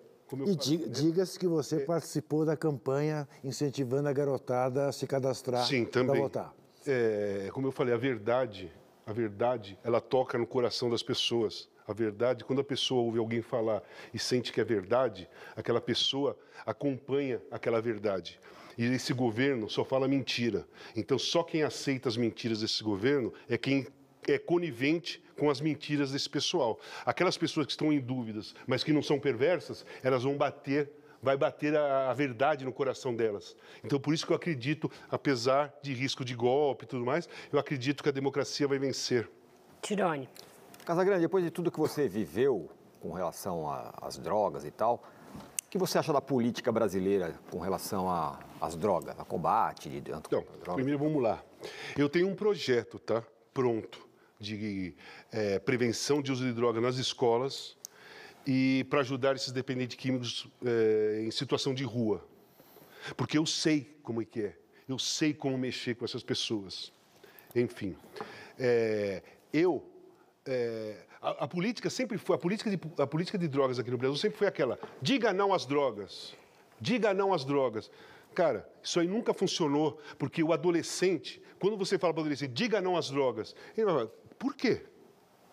e diga, né? diga-se que você é, participou da campanha incentivando a garotada a se cadastrar para votar.
É, como eu falei, a verdade, a verdade, ela toca no coração das pessoas. A verdade, quando a pessoa ouve alguém falar e sente que é verdade, aquela pessoa acompanha aquela verdade. E esse governo só fala mentira. Então, só quem aceita as mentiras desse governo é quem é conivente com as mentiras desse pessoal. Aquelas pessoas que estão em dúvidas, mas que não são perversas, elas vão bater vai bater a, a, verdade no coração delas. Então, por isso que eu acredito, apesar de risco de golpe e tudo mais, eu acredito que a democracia vai vencer.
Tirone.
Casagrande, depois de tudo que você viveu com relação às drogas e tal, o que você acha da política brasileira com relação às drogas, a combate de
então, primeiro vamos lá. Eu tenho um projeto, tá, pronto, de é, prevenção de uso de droga nas escolas e para ajudar esses dependentes químicos é, em situação de rua, porque eu sei como é que é, eu sei como mexer com essas pessoas. Enfim, é, eu é, a, a, política sempre foi, a política, de, a política de drogas aqui no Brasil sempre foi aquela, diga não às drogas, diga não às drogas. Cara, isso aí nunca funcionou, porque o adolescente, quando você fala para o adolescente, diga não às drogas, ele vai falar, por quê?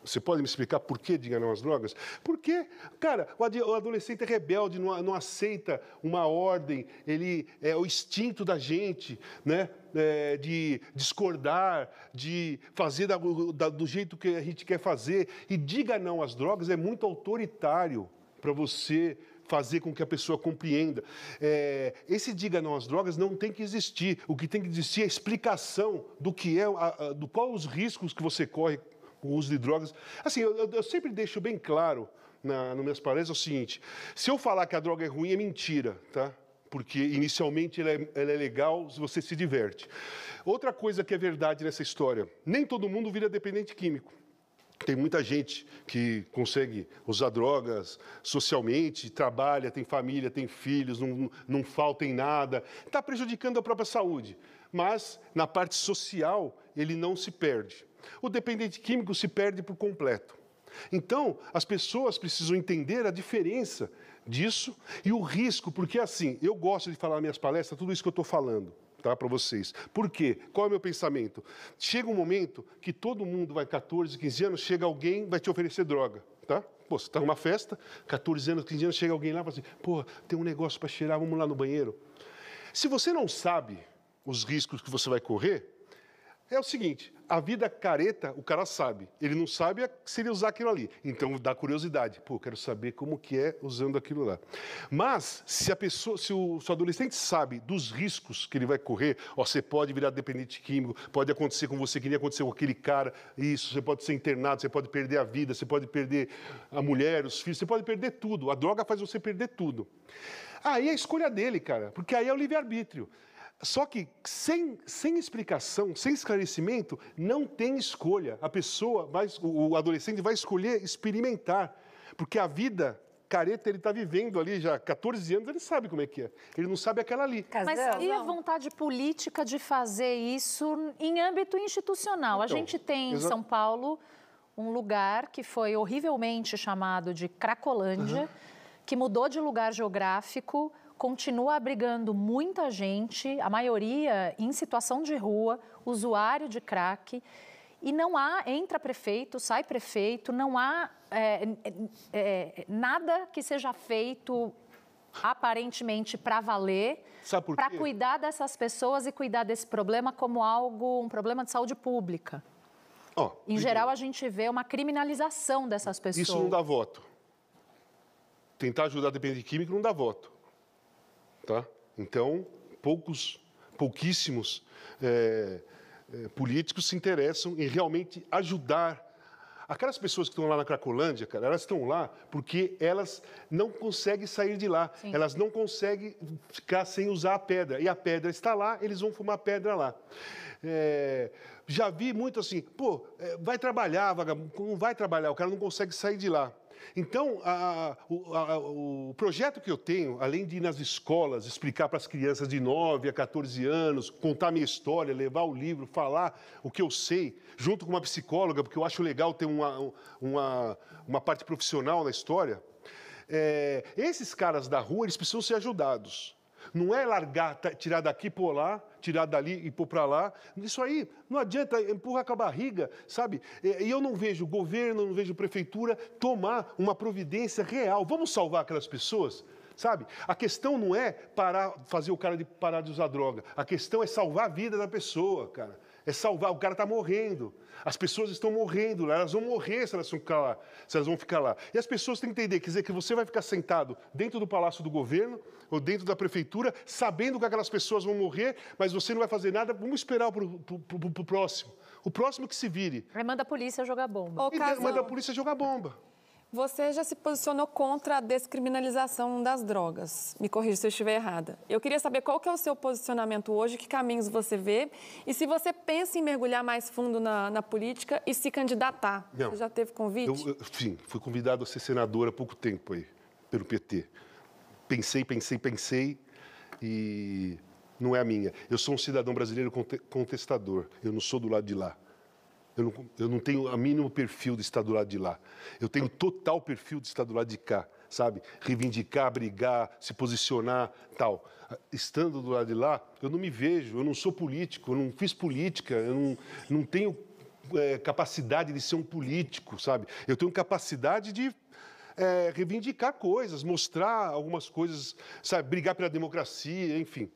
Você pode me explicar por que diga não às drogas? Porque, cara, o adolescente é rebelde, não, não aceita uma ordem, ele é o instinto da gente, né? É, de discordar, de fazer da, da, do jeito que a gente quer fazer. E diga não às drogas é muito autoritário para você fazer com que a pessoa compreenda. É, esse diga não às drogas não tem que existir. O que tem que existir é a explicação do que é, a, a, do qual os riscos que você corre o uso de drogas. Assim, eu, eu sempre deixo bem claro na, nas minhas palestras o seguinte: se eu falar que a droga é ruim, é mentira, tá? Porque inicialmente ela é, ela é legal se você se diverte. Outra coisa que é verdade nessa história: nem todo mundo vira dependente químico. Tem muita gente que consegue usar drogas socialmente, trabalha, tem família, tem filhos, não, não falta em nada, está prejudicando a própria saúde. Mas na parte social ele não se perde. O dependente químico se perde por completo. Então, as pessoas precisam entender a diferença disso e o risco, porque assim, eu gosto de falar nas minhas palestras tudo isso que eu estou falando. Tá, para vocês. Por quê? Qual é o meu pensamento? Chega um momento que todo mundo vai 14, 15 anos, chega alguém, vai te oferecer droga, tá? Pô, você está numa festa, 14 anos, 15 anos, chega alguém lá e fala assim, pô, tem um negócio para cheirar, vamos lá no banheiro. Se você não sabe os riscos que você vai correr, é o seguinte, a vida careta, o cara sabe. Ele não sabe se ele usar aquilo ali. Então dá curiosidade. Pô, quero saber como que é usando aquilo lá. Mas se a pessoa, se o, se o adolescente sabe dos riscos que ele vai correr, ó, você pode virar dependente químico, pode acontecer com você que nem aconteceu com aquele cara, isso, você pode ser internado, você pode perder a vida, você pode perder a mulher, os filhos, você pode perder tudo. A droga faz você perder tudo. Aí é a escolha dele, cara, porque aí é o livre-arbítrio. Só que sem, sem explicação, sem esclarecimento, não tem escolha. A pessoa, vai, o adolescente vai escolher experimentar, porque a vida careta ele está vivendo ali já 14 anos, ele sabe como é que é. Ele não sabe aquela ali.
Mas e a vontade política de fazer isso em âmbito institucional? Então, a gente tem em São Paulo um lugar que foi horrivelmente chamado de Cracolândia, uhum. que mudou de lugar geográfico continua abrigando muita gente, a maioria em situação de rua, usuário de crack. E não há, entra prefeito, sai prefeito, não há é, é, nada que seja feito aparentemente para valer, para cuidar dessas pessoas e cuidar desse problema como algo, um problema de saúde pública. Oh, em geral, a gente vê uma criminalização dessas pessoas.
Isso não dá voto. Tentar ajudar a dependente químico não dá voto. Tá? Então, poucos, pouquíssimos é, é, políticos se interessam em realmente ajudar Aquelas pessoas que estão lá na Cracolândia, cara, elas estão lá porque elas não conseguem sair de lá. Sim. Elas não conseguem ficar sem usar a pedra. E a pedra está lá, eles vão fumar pedra lá. É, já vi muito assim, pô, é, vai trabalhar, vagabundo, não vai trabalhar, o cara não consegue sair de lá. Então, a, a, o projeto que eu tenho, além de ir nas escolas, explicar para as crianças de 9 a 14 anos, contar minha história, levar o livro, falar o que eu sei, junto com uma psicóloga, porque eu acho legal ter uma, uma, uma parte profissional na história, é, esses caras da rua, eles precisam ser ajudados. Não é largar, tirar daqui pôr lá, tirar dali e pôr para lá. Isso aí não adianta, empurra com a barriga, sabe? E eu não vejo governo, não vejo prefeitura tomar uma providência real. Vamos salvar aquelas pessoas? Sabe? A questão não é parar, fazer o cara de parar de usar droga. A questão é salvar a vida da pessoa, cara. É salvar, o cara está morrendo. As pessoas estão morrendo lá, elas vão morrer se elas, vão ficar lá, se elas vão ficar lá. E as pessoas têm que entender, quer dizer, que você vai ficar sentado dentro do palácio do governo ou dentro da prefeitura, sabendo que aquelas pessoas vão morrer, mas você não vai fazer nada, vamos esperar para o próximo. O próximo que se vire.
Aí manda a polícia jogar bomba.
manda a polícia jogar bomba.
Você já se posicionou contra a descriminalização das drogas. Me corrija se eu estiver errada. Eu queria saber qual que é o seu posicionamento hoje, que caminhos você vê e se você pensa em mergulhar mais fundo na, na política e se candidatar. Não, você já teve convite?
Eu, eu, sim, fui convidado a ser senador há pouco tempo aí, pelo PT. Pensei, pensei, pensei e não é a minha. Eu sou um cidadão brasileiro contestador. Eu não sou do lado de lá. Eu não, eu não tenho o mínimo perfil de estar do lado de lá. Eu tenho total perfil de estar do lado de cá, sabe? Reivindicar, brigar, se posicionar, tal. Estando do lado de lá, eu não me vejo, eu não sou político, eu não fiz política, eu não, não tenho é, capacidade de ser um político, sabe? Eu tenho capacidade de é, reivindicar coisas, mostrar algumas coisas, sabe? Brigar pela democracia, enfim.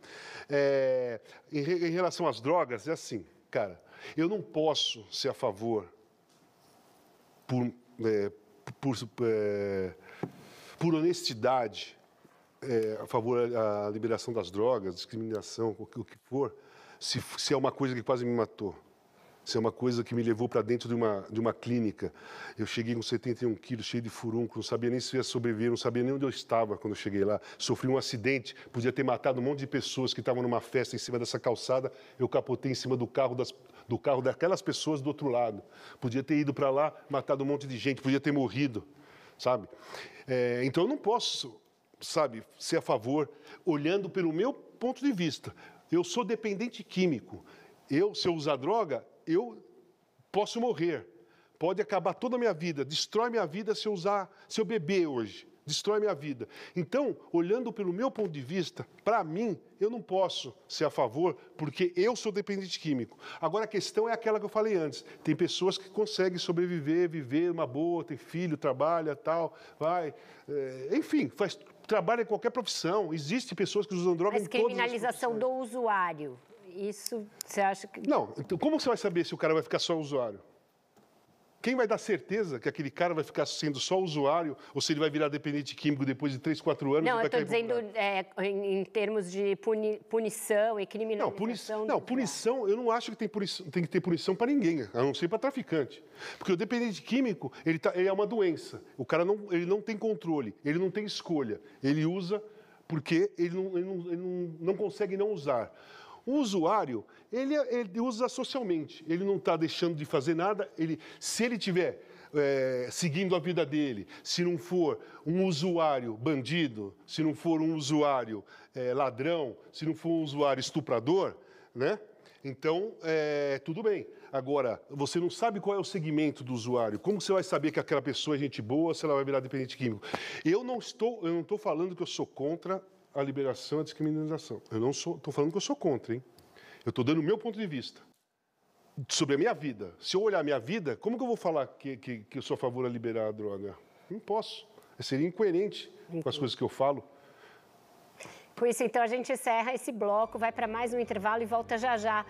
É, em, em relação às drogas, é assim, cara eu não posso ser a favor, por, é, por, é, por honestidade, é, a favor da liberação das drogas, discriminação, o que, for, se, se é uma coisa que quase me matou. Isso é uma coisa que me levou para dentro de uma, de uma clínica. Eu cheguei com 71 quilos, cheio de furúnculo, não sabia nem se ia sobreviver, não sabia nem onde eu estava quando eu cheguei lá. Sofri um acidente, podia ter matado um monte de pessoas que estavam numa festa em cima dessa calçada. Eu capotei em cima do carro, das, do carro daquelas pessoas do outro lado. Podia ter ido para lá, matado um monte de gente, podia ter morrido, sabe? É, então eu não posso, sabe, ser a favor, olhando pelo meu ponto de vista. Eu sou dependente químico. Eu, se eu usar droga, eu posso morrer. pode acabar toda a minha vida, destrói minha vida se eu usar, se eu beber hoje destrói minha vida. Então, olhando pelo meu ponto de vista, para mim, eu não posso ser a favor, porque eu sou dependente químico. Agora, a questão é aquela que eu falei antes. Tem pessoas que conseguem sobreviver, viver uma boa, ter filho, trabalha, tal, vai. É, enfim, faz, trabalha em qualquer profissão. Existem pessoas que usam droga
Mas
em todas as
criminalização do usuário, isso você acha que...
Não, então como você vai saber se o cara vai ficar só usuário? Quem vai dar certeza que aquele cara vai ficar sendo só usuário ou se ele vai virar dependente químico depois de 3, 4 anos?
Não, eu estou dizendo é, em, em, termos de puni, punição e criminalização.
Não, punição, não, punição eu não acho que tem, punição, tem que ter punição para ninguém, a não ser para traficante. Porque o dependente químico, ele, tá, ele é uma doença. O cara não, ele não tem controle, ele não tem escolha. Ele usa porque ele não, ele não, ele não, não consegue não usar. O usuário, ele, ele usa socialmente, ele não está deixando de fazer nada. Ele, se ele tiver é, seguindo a vida dele, se não for um usuário bandido, se não for um usuário é, ladrão, se não for um usuário estuprador, né? Então, é, tudo bem. Agora, você não sabe qual é o segmento do usuário. Como você vai saber que aquela pessoa é gente boa, se ela vai virar dependente químico? Eu não estou, eu não estou falando que eu sou contra a liberação e a descriminalização. Eu não sou, estou falando que eu sou contra, hein? Eu estou dando o meu ponto de vista sobre a minha vida. Se eu olhar a minha vida, como que eu vou falar que, que, que eu sou a favor de liberar a droga? Não posso. Eu seria incoerente com as coisas que eu falo.
Por isso, então, a gente encerra esse bloco, vai para mais um intervalo e volta já já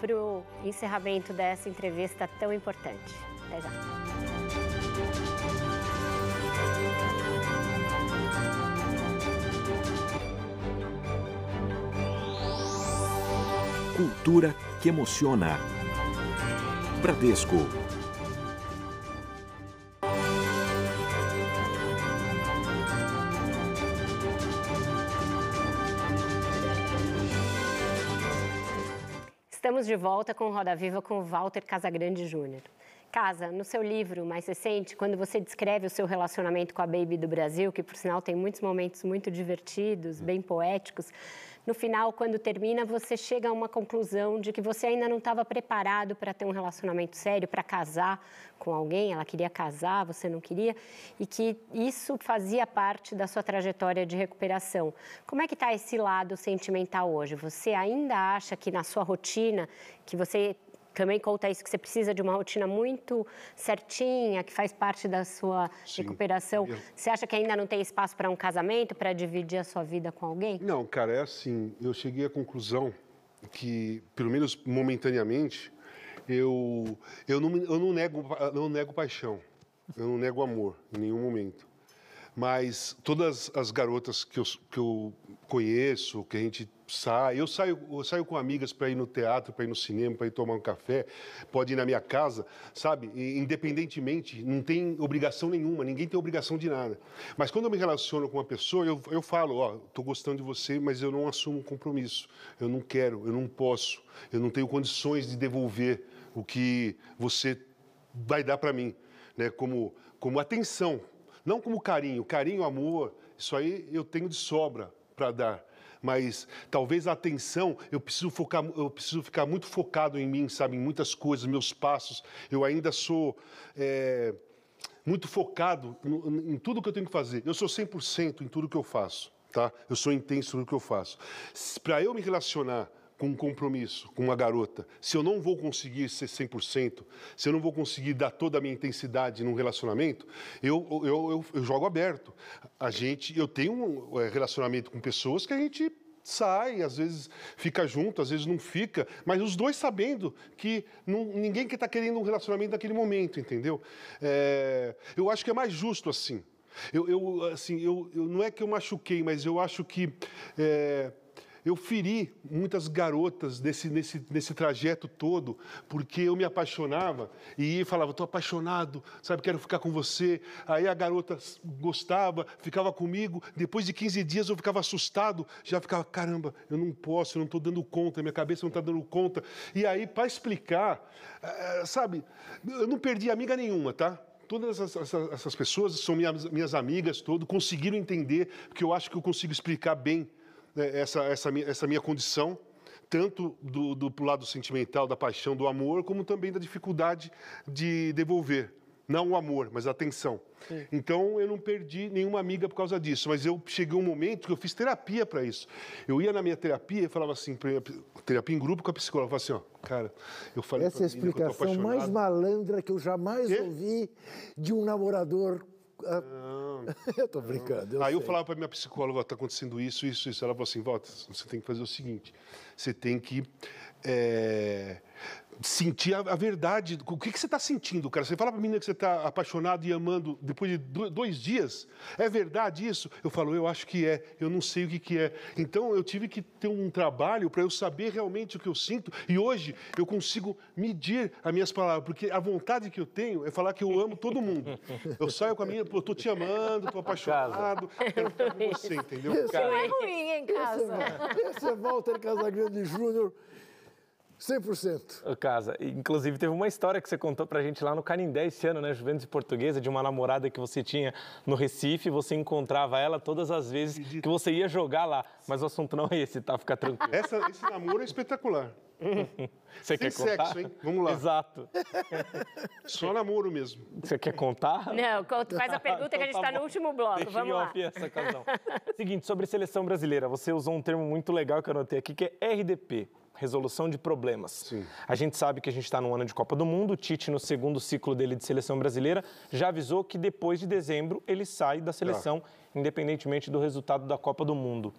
para o encerramento dessa entrevista tão importante. Até já.
Cultura que emociona. Bradesco.
Estamos de volta com Roda Viva com Walter Casagrande Júnior. Casa, no seu livro mais recente, quando você descreve o seu relacionamento com a Baby do Brasil, que por sinal tem muitos momentos muito divertidos, bem poéticos, no final, quando termina, você chega a uma conclusão de que você ainda não estava preparado para ter um relacionamento sério, para casar com alguém, ela queria casar, você não queria, e que isso fazia parte da sua trajetória de recuperação. Como é que está esse lado sentimental hoje? Você ainda acha que na sua rotina, que você também conta isso, que você precisa de uma rotina muito certinha, que faz parte da sua Sim. recuperação. Você acha que ainda não tem espaço para um casamento, para dividir a sua vida com alguém?
Não, cara, é assim. Eu cheguei à conclusão que, pelo menos momentaneamente, eu, eu, não, eu não, nego, não nego paixão, eu não nego amor em nenhum momento. Mas todas as garotas que eu, que eu conheço, que a gente sai, eu saio, eu saio com amigas para ir no teatro, para ir no cinema, para ir tomar um café, pode ir na minha casa, sabe? E, independentemente, não tem obrigação nenhuma, ninguém tem obrigação de nada. Mas quando eu me relaciono com uma pessoa, eu, eu falo, ó, estou gostando de você, mas eu não assumo um compromisso. Eu não quero, eu não posso, eu não tenho condições de devolver o que você vai dar para mim, né? Como, como atenção, não como carinho. Carinho, amor, isso aí eu tenho de sobra para dar. Mas talvez a atenção, eu preciso focar, eu preciso ficar muito focado em mim, sabe, em muitas coisas, meus passos. Eu ainda sou é, muito focado em, em tudo que eu tenho que fazer. Eu sou 100% em tudo que eu faço, tá? Eu sou intenso no que eu faço. Para eu me relacionar com um compromisso com uma garota, se eu não vou conseguir ser 100%, se eu não vou conseguir dar toda a minha intensidade num relacionamento, eu, eu, eu, eu jogo aberto. A gente, eu tenho um é, relacionamento com pessoas que a gente sai, às vezes fica junto, às vezes não fica, mas os dois sabendo que não, ninguém que está querendo um relacionamento naquele momento, entendeu? É, eu acho que é mais justo assim. Eu, eu assim, eu, eu, não é que eu machuquei, mas eu acho que é, eu feri muitas garotas nesse, nesse, nesse trajeto todo, porque eu me apaixonava e falava, estou apaixonado, sabe, quero ficar com você. Aí a garota gostava, ficava comigo. Depois de 15 dias eu ficava assustado, já ficava, caramba, eu não posso, eu não estou dando conta, minha cabeça não está dando conta. E aí, para explicar, eh, sabe, eu não perdi amiga nenhuma, tá? todas essas, essas, pessoas são minhas, minhas amigas, todo, conseguiram entender, porque eu acho que eu consigo explicar bem né, essa, essa, essa minha condição, tanto do, do lado sentimental, da paixão, do amor, como também da dificuldade de devolver. Não o amor, mas a atenção. Sim. Então eu não perdi nenhuma amiga por causa disso, mas eu cheguei um momento que eu fiz terapia para isso. Eu ia na minha terapia e falava assim, terapia em grupo com a psicóloga, eu falava assim, ó, cara, eu falei
Essa é a explicação mais malandra que eu jamais ouvi de um namorador não. (laughs) eu tô brincando. Eu
Aí
sei.
eu falava para minha psicóloga, está acontecendo isso, isso, isso. Ela falou assim, Volta, você tem que fazer o seguinte, você tem que é, sentir a, a, verdade. O que, que você está sentindo, cara? Você fala para a menina que você está apaixonado e amando depois de dois dias. É verdade isso? Eu falo, eu acho que é. Eu não sei o que, que é. Então eu tive que ter um trabalho para eu saber realmente o que eu sinto. E hoje eu consigo medir as minhas palavras, porque a vontade que eu tenho é falar que eu amo todo mundo. Eu saio com a minha, eu tô te amando, tô apaixonado, quero ficar com você, entendeu?
Isso é ruim em casa.
Esse é Walter Casagrande Júnior. 100%.
Casa, inclusive teve uma história que você contou pra gente lá no Canindé esse ano, né, Juventus Portuguesa, de uma namorada que você tinha no Recife, você encontrava ela todas as vezes que você ia jogar lá, mas o assunto não é esse, tá? Fica tranquilo.
Essa, esse namoro é espetacular. (laughs)
Você quer
Sem
contar?
sexo, hein? Vamos lá.
Exato. (laughs)
Só namoro mesmo.
Você quer contar?
Não, faz a pergunta que a gente está
Então tá
no último bloco.
Deixa
Vamos lá.
essa. (laughs) Seguinte, sobre seleção brasileira, você usou um termo muito legal que eu anotei aqui, que é RDP. Resolução de problemas.
Sim.
A gente sabe que a gente está no ano de Copa do Mundo. O Tite, no segundo ciclo dele de seleção brasileira, já avisou que depois de dezembro ele sai da seleção, ah. independentemente do resultado da Copa do Mundo.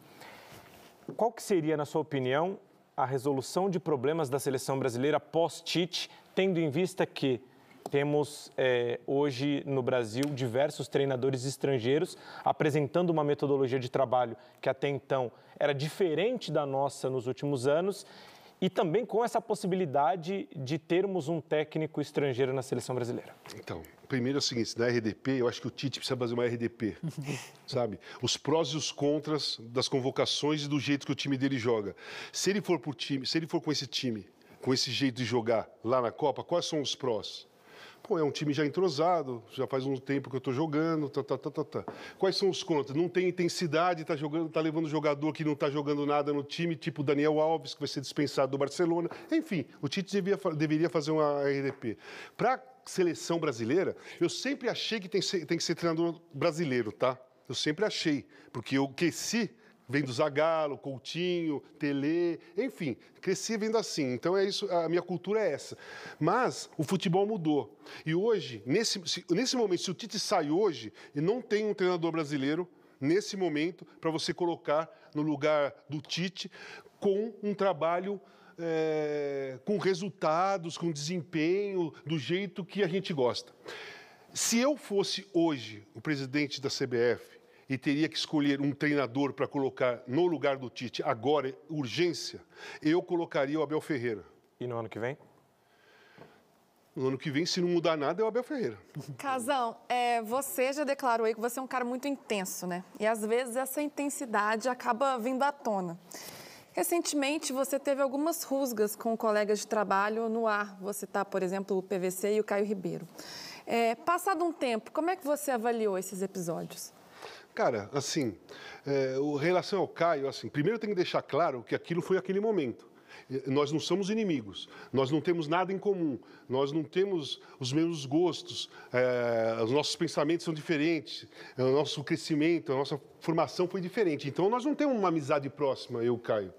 Qual que seria, na sua opinião, a resolução de problemas da seleção brasileira pós-Tite, tendo em vista que temos é, hoje no Brasil diversos treinadores estrangeiros apresentando uma metodologia de trabalho que até então era diferente da nossa nos últimos anos e também com essa possibilidade de termos um técnico estrangeiro na seleção brasileira.
Então, primeiro é o seguinte, na RDP, eu acho que o Tite precisa fazer uma RDP, (laughs) sabe? Os prós e os contras das convocações e do jeito que o time dele joga. Se ele for por time, se ele for com esse time, com esse jeito de jogar lá na Copa, quais são os prós? Pô, é um time já entrosado, já faz um tempo que eu estou jogando, tá, tá, tá, tá, tá. Quais são os contras? Não tem intensidade, tá jogando, tá levando jogador que não está jogando nada no time, tipo Daniel Alves, que vai ser dispensado do Barcelona. Enfim, o Tite devia, deveria fazer uma RDP. Para seleção brasileira, eu sempre achei que tem, tem que ser treinador brasileiro, tá? Eu sempre achei, porque eu cresci vendo Zagallo, Coutinho, Tele, enfim, cresci vendo assim. Então é isso, a minha cultura é essa. Mas o futebol mudou. E hoje, nesse, nesse momento, se o Tite sai hoje e não tem um treinador brasileiro, nesse momento, para você colocar no lugar do Tite com um trabalho é, com resultados, com desempenho, do jeito que a gente gosta. Se eu fosse hoje o presidente da CBF e teria que escolher um treinador para colocar no lugar do Tite agora, urgência, eu colocaria o Abel Ferreira.
E no ano que vem?
No ano que vem, se não mudar nada, é o Abel Ferreira.
Casão, é, você já declarou aí que você é um cara muito intenso, né? E às vezes essa intensidade acaba vindo à tona. Recentemente, você teve algumas rusgas com colegas de trabalho no ar. Você tá, por exemplo, o PVC e o Caio Ribeiro. É, passado um tempo, como é que você avaliou esses episódios?
Cara, assim, é, o relação ao Caio, assim, primeiro tem que deixar claro que aquilo foi aquele momento. Nós não somos inimigos, nós não temos nada em comum, nós não temos os mesmos gostos, é, os nossos pensamentos são diferentes, o nosso crescimento, a nossa formação foi diferente. Então nós não temos uma amizade próxima, eu e o Caio.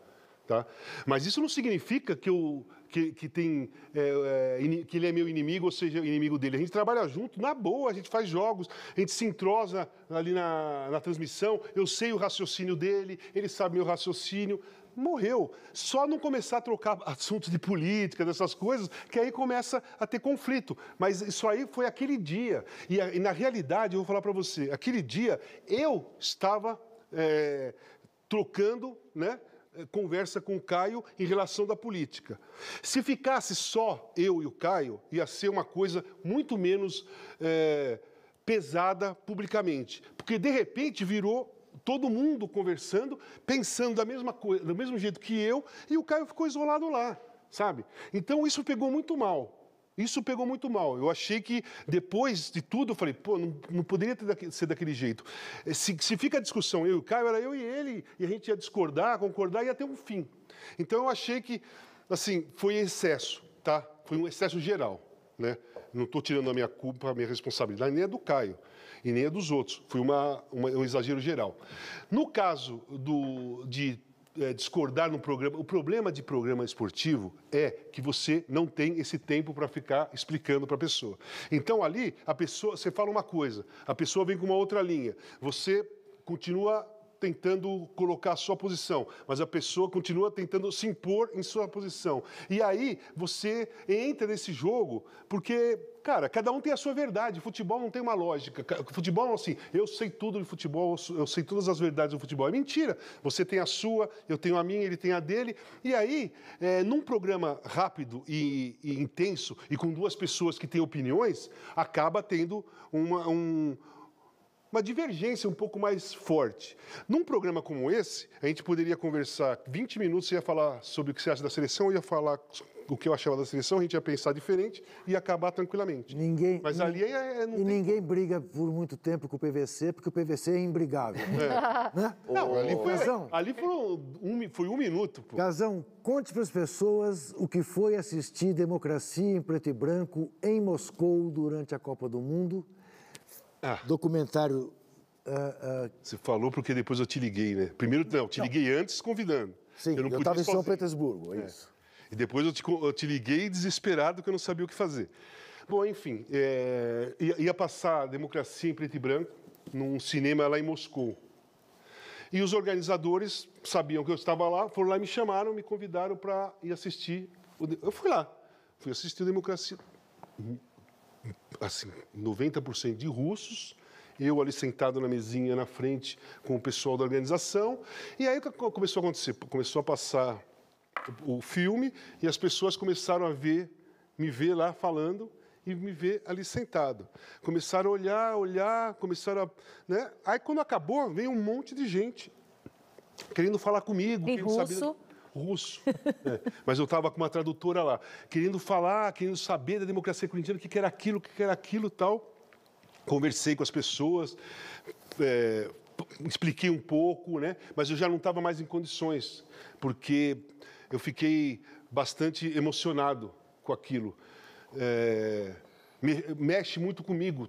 Tá? Mas isso não significa que, eu, que, que, tem, é, é, que ele é meu inimigo ou seja inimigo dele. A gente trabalha junto, na boa, a gente faz jogos, a gente se entrosa ali na, na transmissão, eu sei o raciocínio dele, ele sabe meu raciocínio. Morreu. Só não começar a trocar assuntos de política, dessas coisas, que aí começa a ter conflito. Mas isso aí foi aquele dia. E, e na realidade, eu vou falar para você, aquele dia eu estava é, trocando, né? Conversa com o Caio em relação da política. Se ficasse só eu e o Caio, ia ser uma coisa muito menos é, pesada publicamente. Porque, de repente, virou todo mundo conversando, pensando da mesma coisa, do mesmo jeito que eu, e o Caio ficou isolado lá, sabe? Então, isso pegou muito mal. Isso pegou muito mal. Eu achei que, depois de tudo, eu falei, pô, não, não poderia ser daquele jeito. Se, se fica a discussão, eu e o Caio, era eu e ele, e a gente ia discordar, concordar, ia ter um fim. Então eu achei que, assim, foi excesso, tá? Foi um excesso geral, né? Não estou tirando a minha culpa, a minha responsabilidade, nem é do Caio e nem é dos outros. Foi uma, uma, um exagero geral. No caso do, de é, discordar no programa. O problema de programa esportivo é que você não tem esse tempo para ficar explicando para a pessoa. Então ali a pessoa, você fala uma coisa, a pessoa vem com uma outra linha. Você continua tentando colocar a sua posição, mas a pessoa continua tentando se impor em sua posição. E aí você entra nesse jogo porque Cara, cada um tem a sua verdade. Futebol não tem uma lógica. Futebol, assim, eu sei tudo de futebol, eu sei todas as verdades do futebol. É mentira. Você tem a sua, eu tenho a minha, ele tem a dele. E aí, é, num programa rápido e, e, intenso e com duas pessoas que têm opiniões, acaba tendo uma, um, uma divergência um pouco mais forte. Num programa como esse, a gente poderia conversar 20 minutos, você ia falar sobre o que você acha da seleção, eu ia falar o que eu achava da seleção, a gente ia pensar diferente e acabar tranquilamente.
Ninguém,
Mas ali é, é,
E ninguém briga por muito tempo com o PVC, porque o PVC é imbrigável. É. (laughs)
Né? Não, ali foi, ali foram um, foi um minuto. Pô.
Gazão, conte para as pessoas o que foi assistir Democracia em Preto e Branco em Moscou durante a Copa do Mundo. Ah. Documentário.
Uh, uh... Você falou porque depois eu te liguei, né? Primeiro, não, te liguei antes convidando.
Sim, eu estava em São Petersburgo, é isso.
E depois eu te, eu te, liguei desesperado que eu não sabia o que fazer. Bom, enfim, é, ia, ia, passar Democracia em Preto e Branco num cinema lá em Moscou. E os organizadores sabiam que eu estava lá, foram lá e me chamaram, me convidaram para ir assistir. Eu fui lá, fui assistir Democracia. Assim, 90% de russos, eu ali sentado na mesinha na frente com o pessoal da organização. E aí começou a acontecer? Começou a passar o filme e as pessoas começaram a ver, me ver lá falando e me ver ali sentado. Começaram a olhar, olhar, começaram a. Né? Aí quando acabou, veio um monte de gente querendo falar comigo.
Em russo?
Saber... Russo. é. (laughs) Mas eu estava com uma tradutora lá, querendo falar, querendo saber da democracia corintiana, o que, era aquilo, o que, era aquilo tal. Conversei com as pessoas, é, expliquei um pouco, né? mas eu já não estava mais em condições, porque eu fiquei bastante emocionado com aquilo. É, me, mexe muito comigo.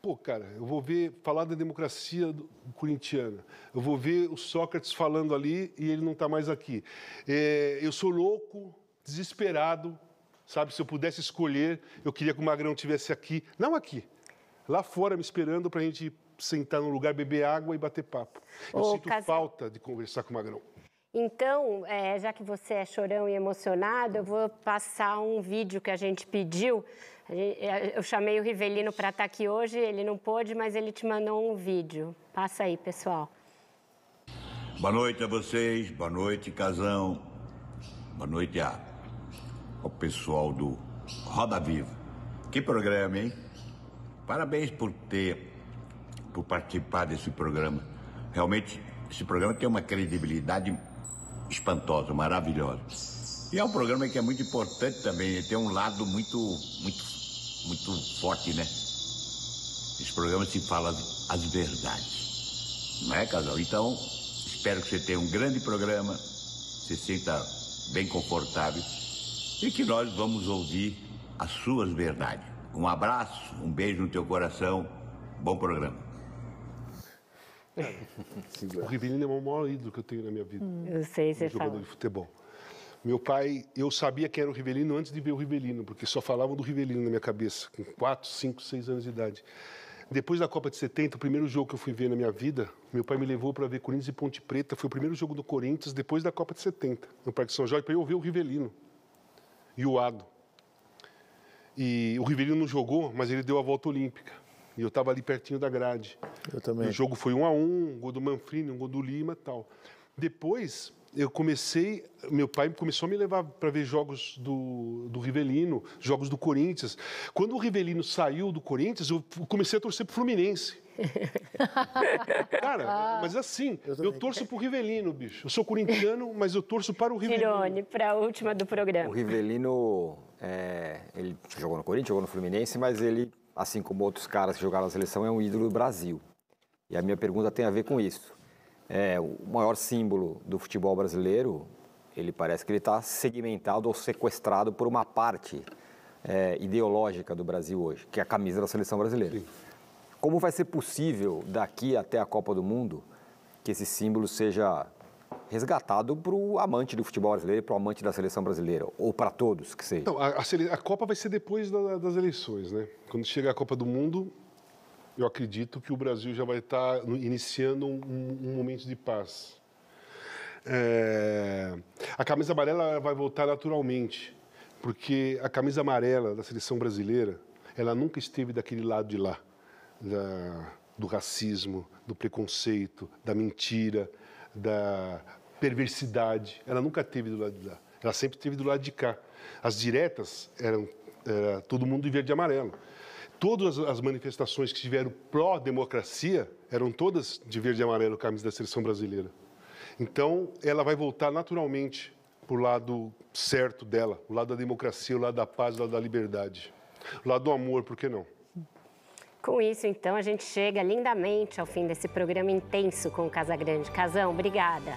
Pô, cara, eu vou ver falar da democracia corintiana. Eu vou ver o Sócrates falando ali e ele não está mais aqui. É, eu sou louco, desesperado, sabe? Se eu pudesse escolher, eu queria que o Magrão tivesse aqui, não aqui, lá fora me esperando para a gente sentar num lugar, beber água e bater papo. Eu Ô, sinto falta de conversar com o Magrão.
Então, é, já que você é chorão e emocionado, eu vou passar um vídeo que a gente pediu. É, eu chamei o Rivelino para estar tá aqui hoje, ele não pôde, mas ele te mandou um vídeo. Passa aí, pessoal.
Boa noite a vocês, boa noite, Casão. Boa noite a, ao pessoal do Roda Viva. Que programa, hein? Parabéns por ter, por participar desse programa. Realmente, esse programa tem uma credibilidade espantosa, maravilhosa. E é um programa que é muito importante também, ele tem um lado muito, muito, muito forte, né? Esse programa se fala as verdades, não é, casal? Então, espero que você tenha um grande programa, se sinta bem confortável e que nós vamos ouvir as suas verdades. Um abraço, um beijo no teu coração, bom programa.
O Rivelino é o maior ídolo que eu tenho na minha vida. Hum.
Eu sei, você
jogador fala. de futebol. Meu pai, eu sabia quem era o Rivelino antes de ver o Rivelino, porque só falavam do Rivelino na minha cabeça, com 4, 5, 6 anos de idade. Depois da Copa de 70, o primeiro jogo que eu fui ver na minha vida, meu pai me levou para ver Corinthians e Ponte Preta. Foi o primeiro jogo do Corinthians depois da Copa de 70, no Parque São Jorge, para eu ver o Rivelino e o Ado. E o Rivelino não jogou, mas ele deu a volta olímpica. E eu estava ali pertinho da grade.
Eu também.
o jogo foi um a um, um gol do Manfrini, um gol do Lima tal. Depois, eu comecei, meu pai começou a me levar para ver jogos do, do Rivelino, jogos do Corinthians. Quando o Rivelino saiu do Corinthians, eu comecei a torcer pro Fluminense. (laughs) Cara, ah, mas assim, eu, eu torço pro Rivelino, bicho. Eu sou corintiano, mas eu torço para o Rivelino.
Tirone, para a última do programa.
O Rivelino É, ele jogou no Corinthians, jogou no Fluminense, mas ele, assim como outros caras que jogaram na seleção, é um ídolo do Brasil. E a minha pergunta tem a ver com isso. É, o maior símbolo do futebol brasileiro, ele parece que ele está segmentado ou sequestrado por uma parte é, ideológica do Brasil hoje, que é a camisa da seleção brasileira. Sim. Como vai ser possível, daqui até a Copa do Mundo, que esse símbolo seja resgatado para o amante do futebol brasileiro para o amante da seleção brasileira, ou para todos que seja.
Então, a, a, a, Copa vai ser depois da, das eleições, né? Quando chegar a Copa do Mundo, eu acredito que o Brasil já vai estar tá iniciando um, um momento de paz. É, a camisa amarela vai voltar naturalmente, porque a camisa amarela da seleção brasileira, ela nunca esteve daquele lado de lá, da, do racismo, do preconceito, da mentira, da perversidade. Ela nunca teve do lado de lá. Ela sempre teve do lado de cá. As diretas eram era todo mundo de verde e amarelo. Todas as manifestações que tiveram pró-democracia eram todas de verde e amarelo, camisa da seleção brasileira. Então, ela vai voltar naturalmente para o lado certo dela, o lado da democracia, o lado da paz, o lado da liberdade. O lado do amor, por que não?
Com isso, então, a gente chega lindamente ao fim desse programa intenso com o Casagrande. Casão, obrigada.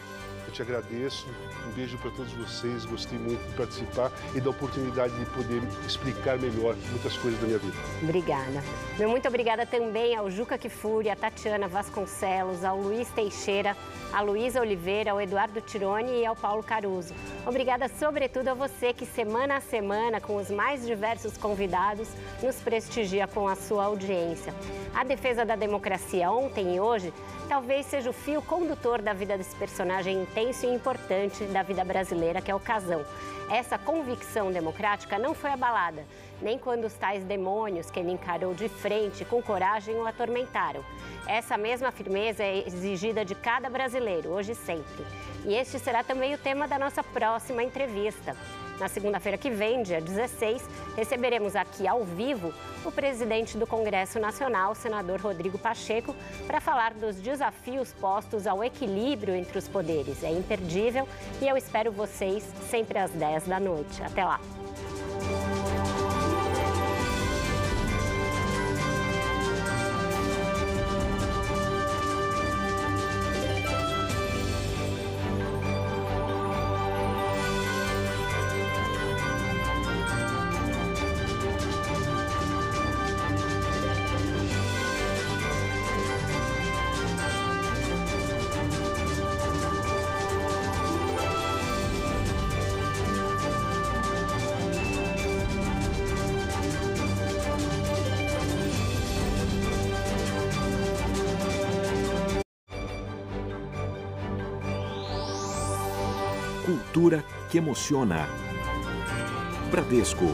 Te agradeço. Um beijo para todos vocês. Gostei muito de participar e da oportunidade de poder explicar melhor muitas coisas da minha vida.
Obrigada. Meu muito obrigada também ao Juca Kifuri, a Tatiana Vasconcelos, ao Luiz Teixeira, a Luísa Oliveira, ao Eduardo Tironi e ao Paulo Caruso. Obrigada, sobretudo, a você que semana a semana, com os mais diversos convidados, nos prestigia com a sua audiência. A defesa da democracia ontem e hoje talvez seja o fio condutor da vida desse personagem intenso e importante da vida brasileira, que é o Casão. Essa convicção democrática não foi abalada, nem quando os tais demônios que ele encarou de frente com coragem o atormentaram. Essa mesma firmeza é exigida de cada brasileiro, hoje e sempre. E este será também o tema da nossa próxima entrevista. Na segunda-feira que vem, dia 16, receberemos aqui ao vivo o presidente do Congresso Nacional, senador Rodrigo Pacheco, para falar dos desafios postos ao equilíbrio entre os poderes. É imperdível e eu espero vocês sempre às 10 da noite. Até lá!
Cultura que emociona. Bradesco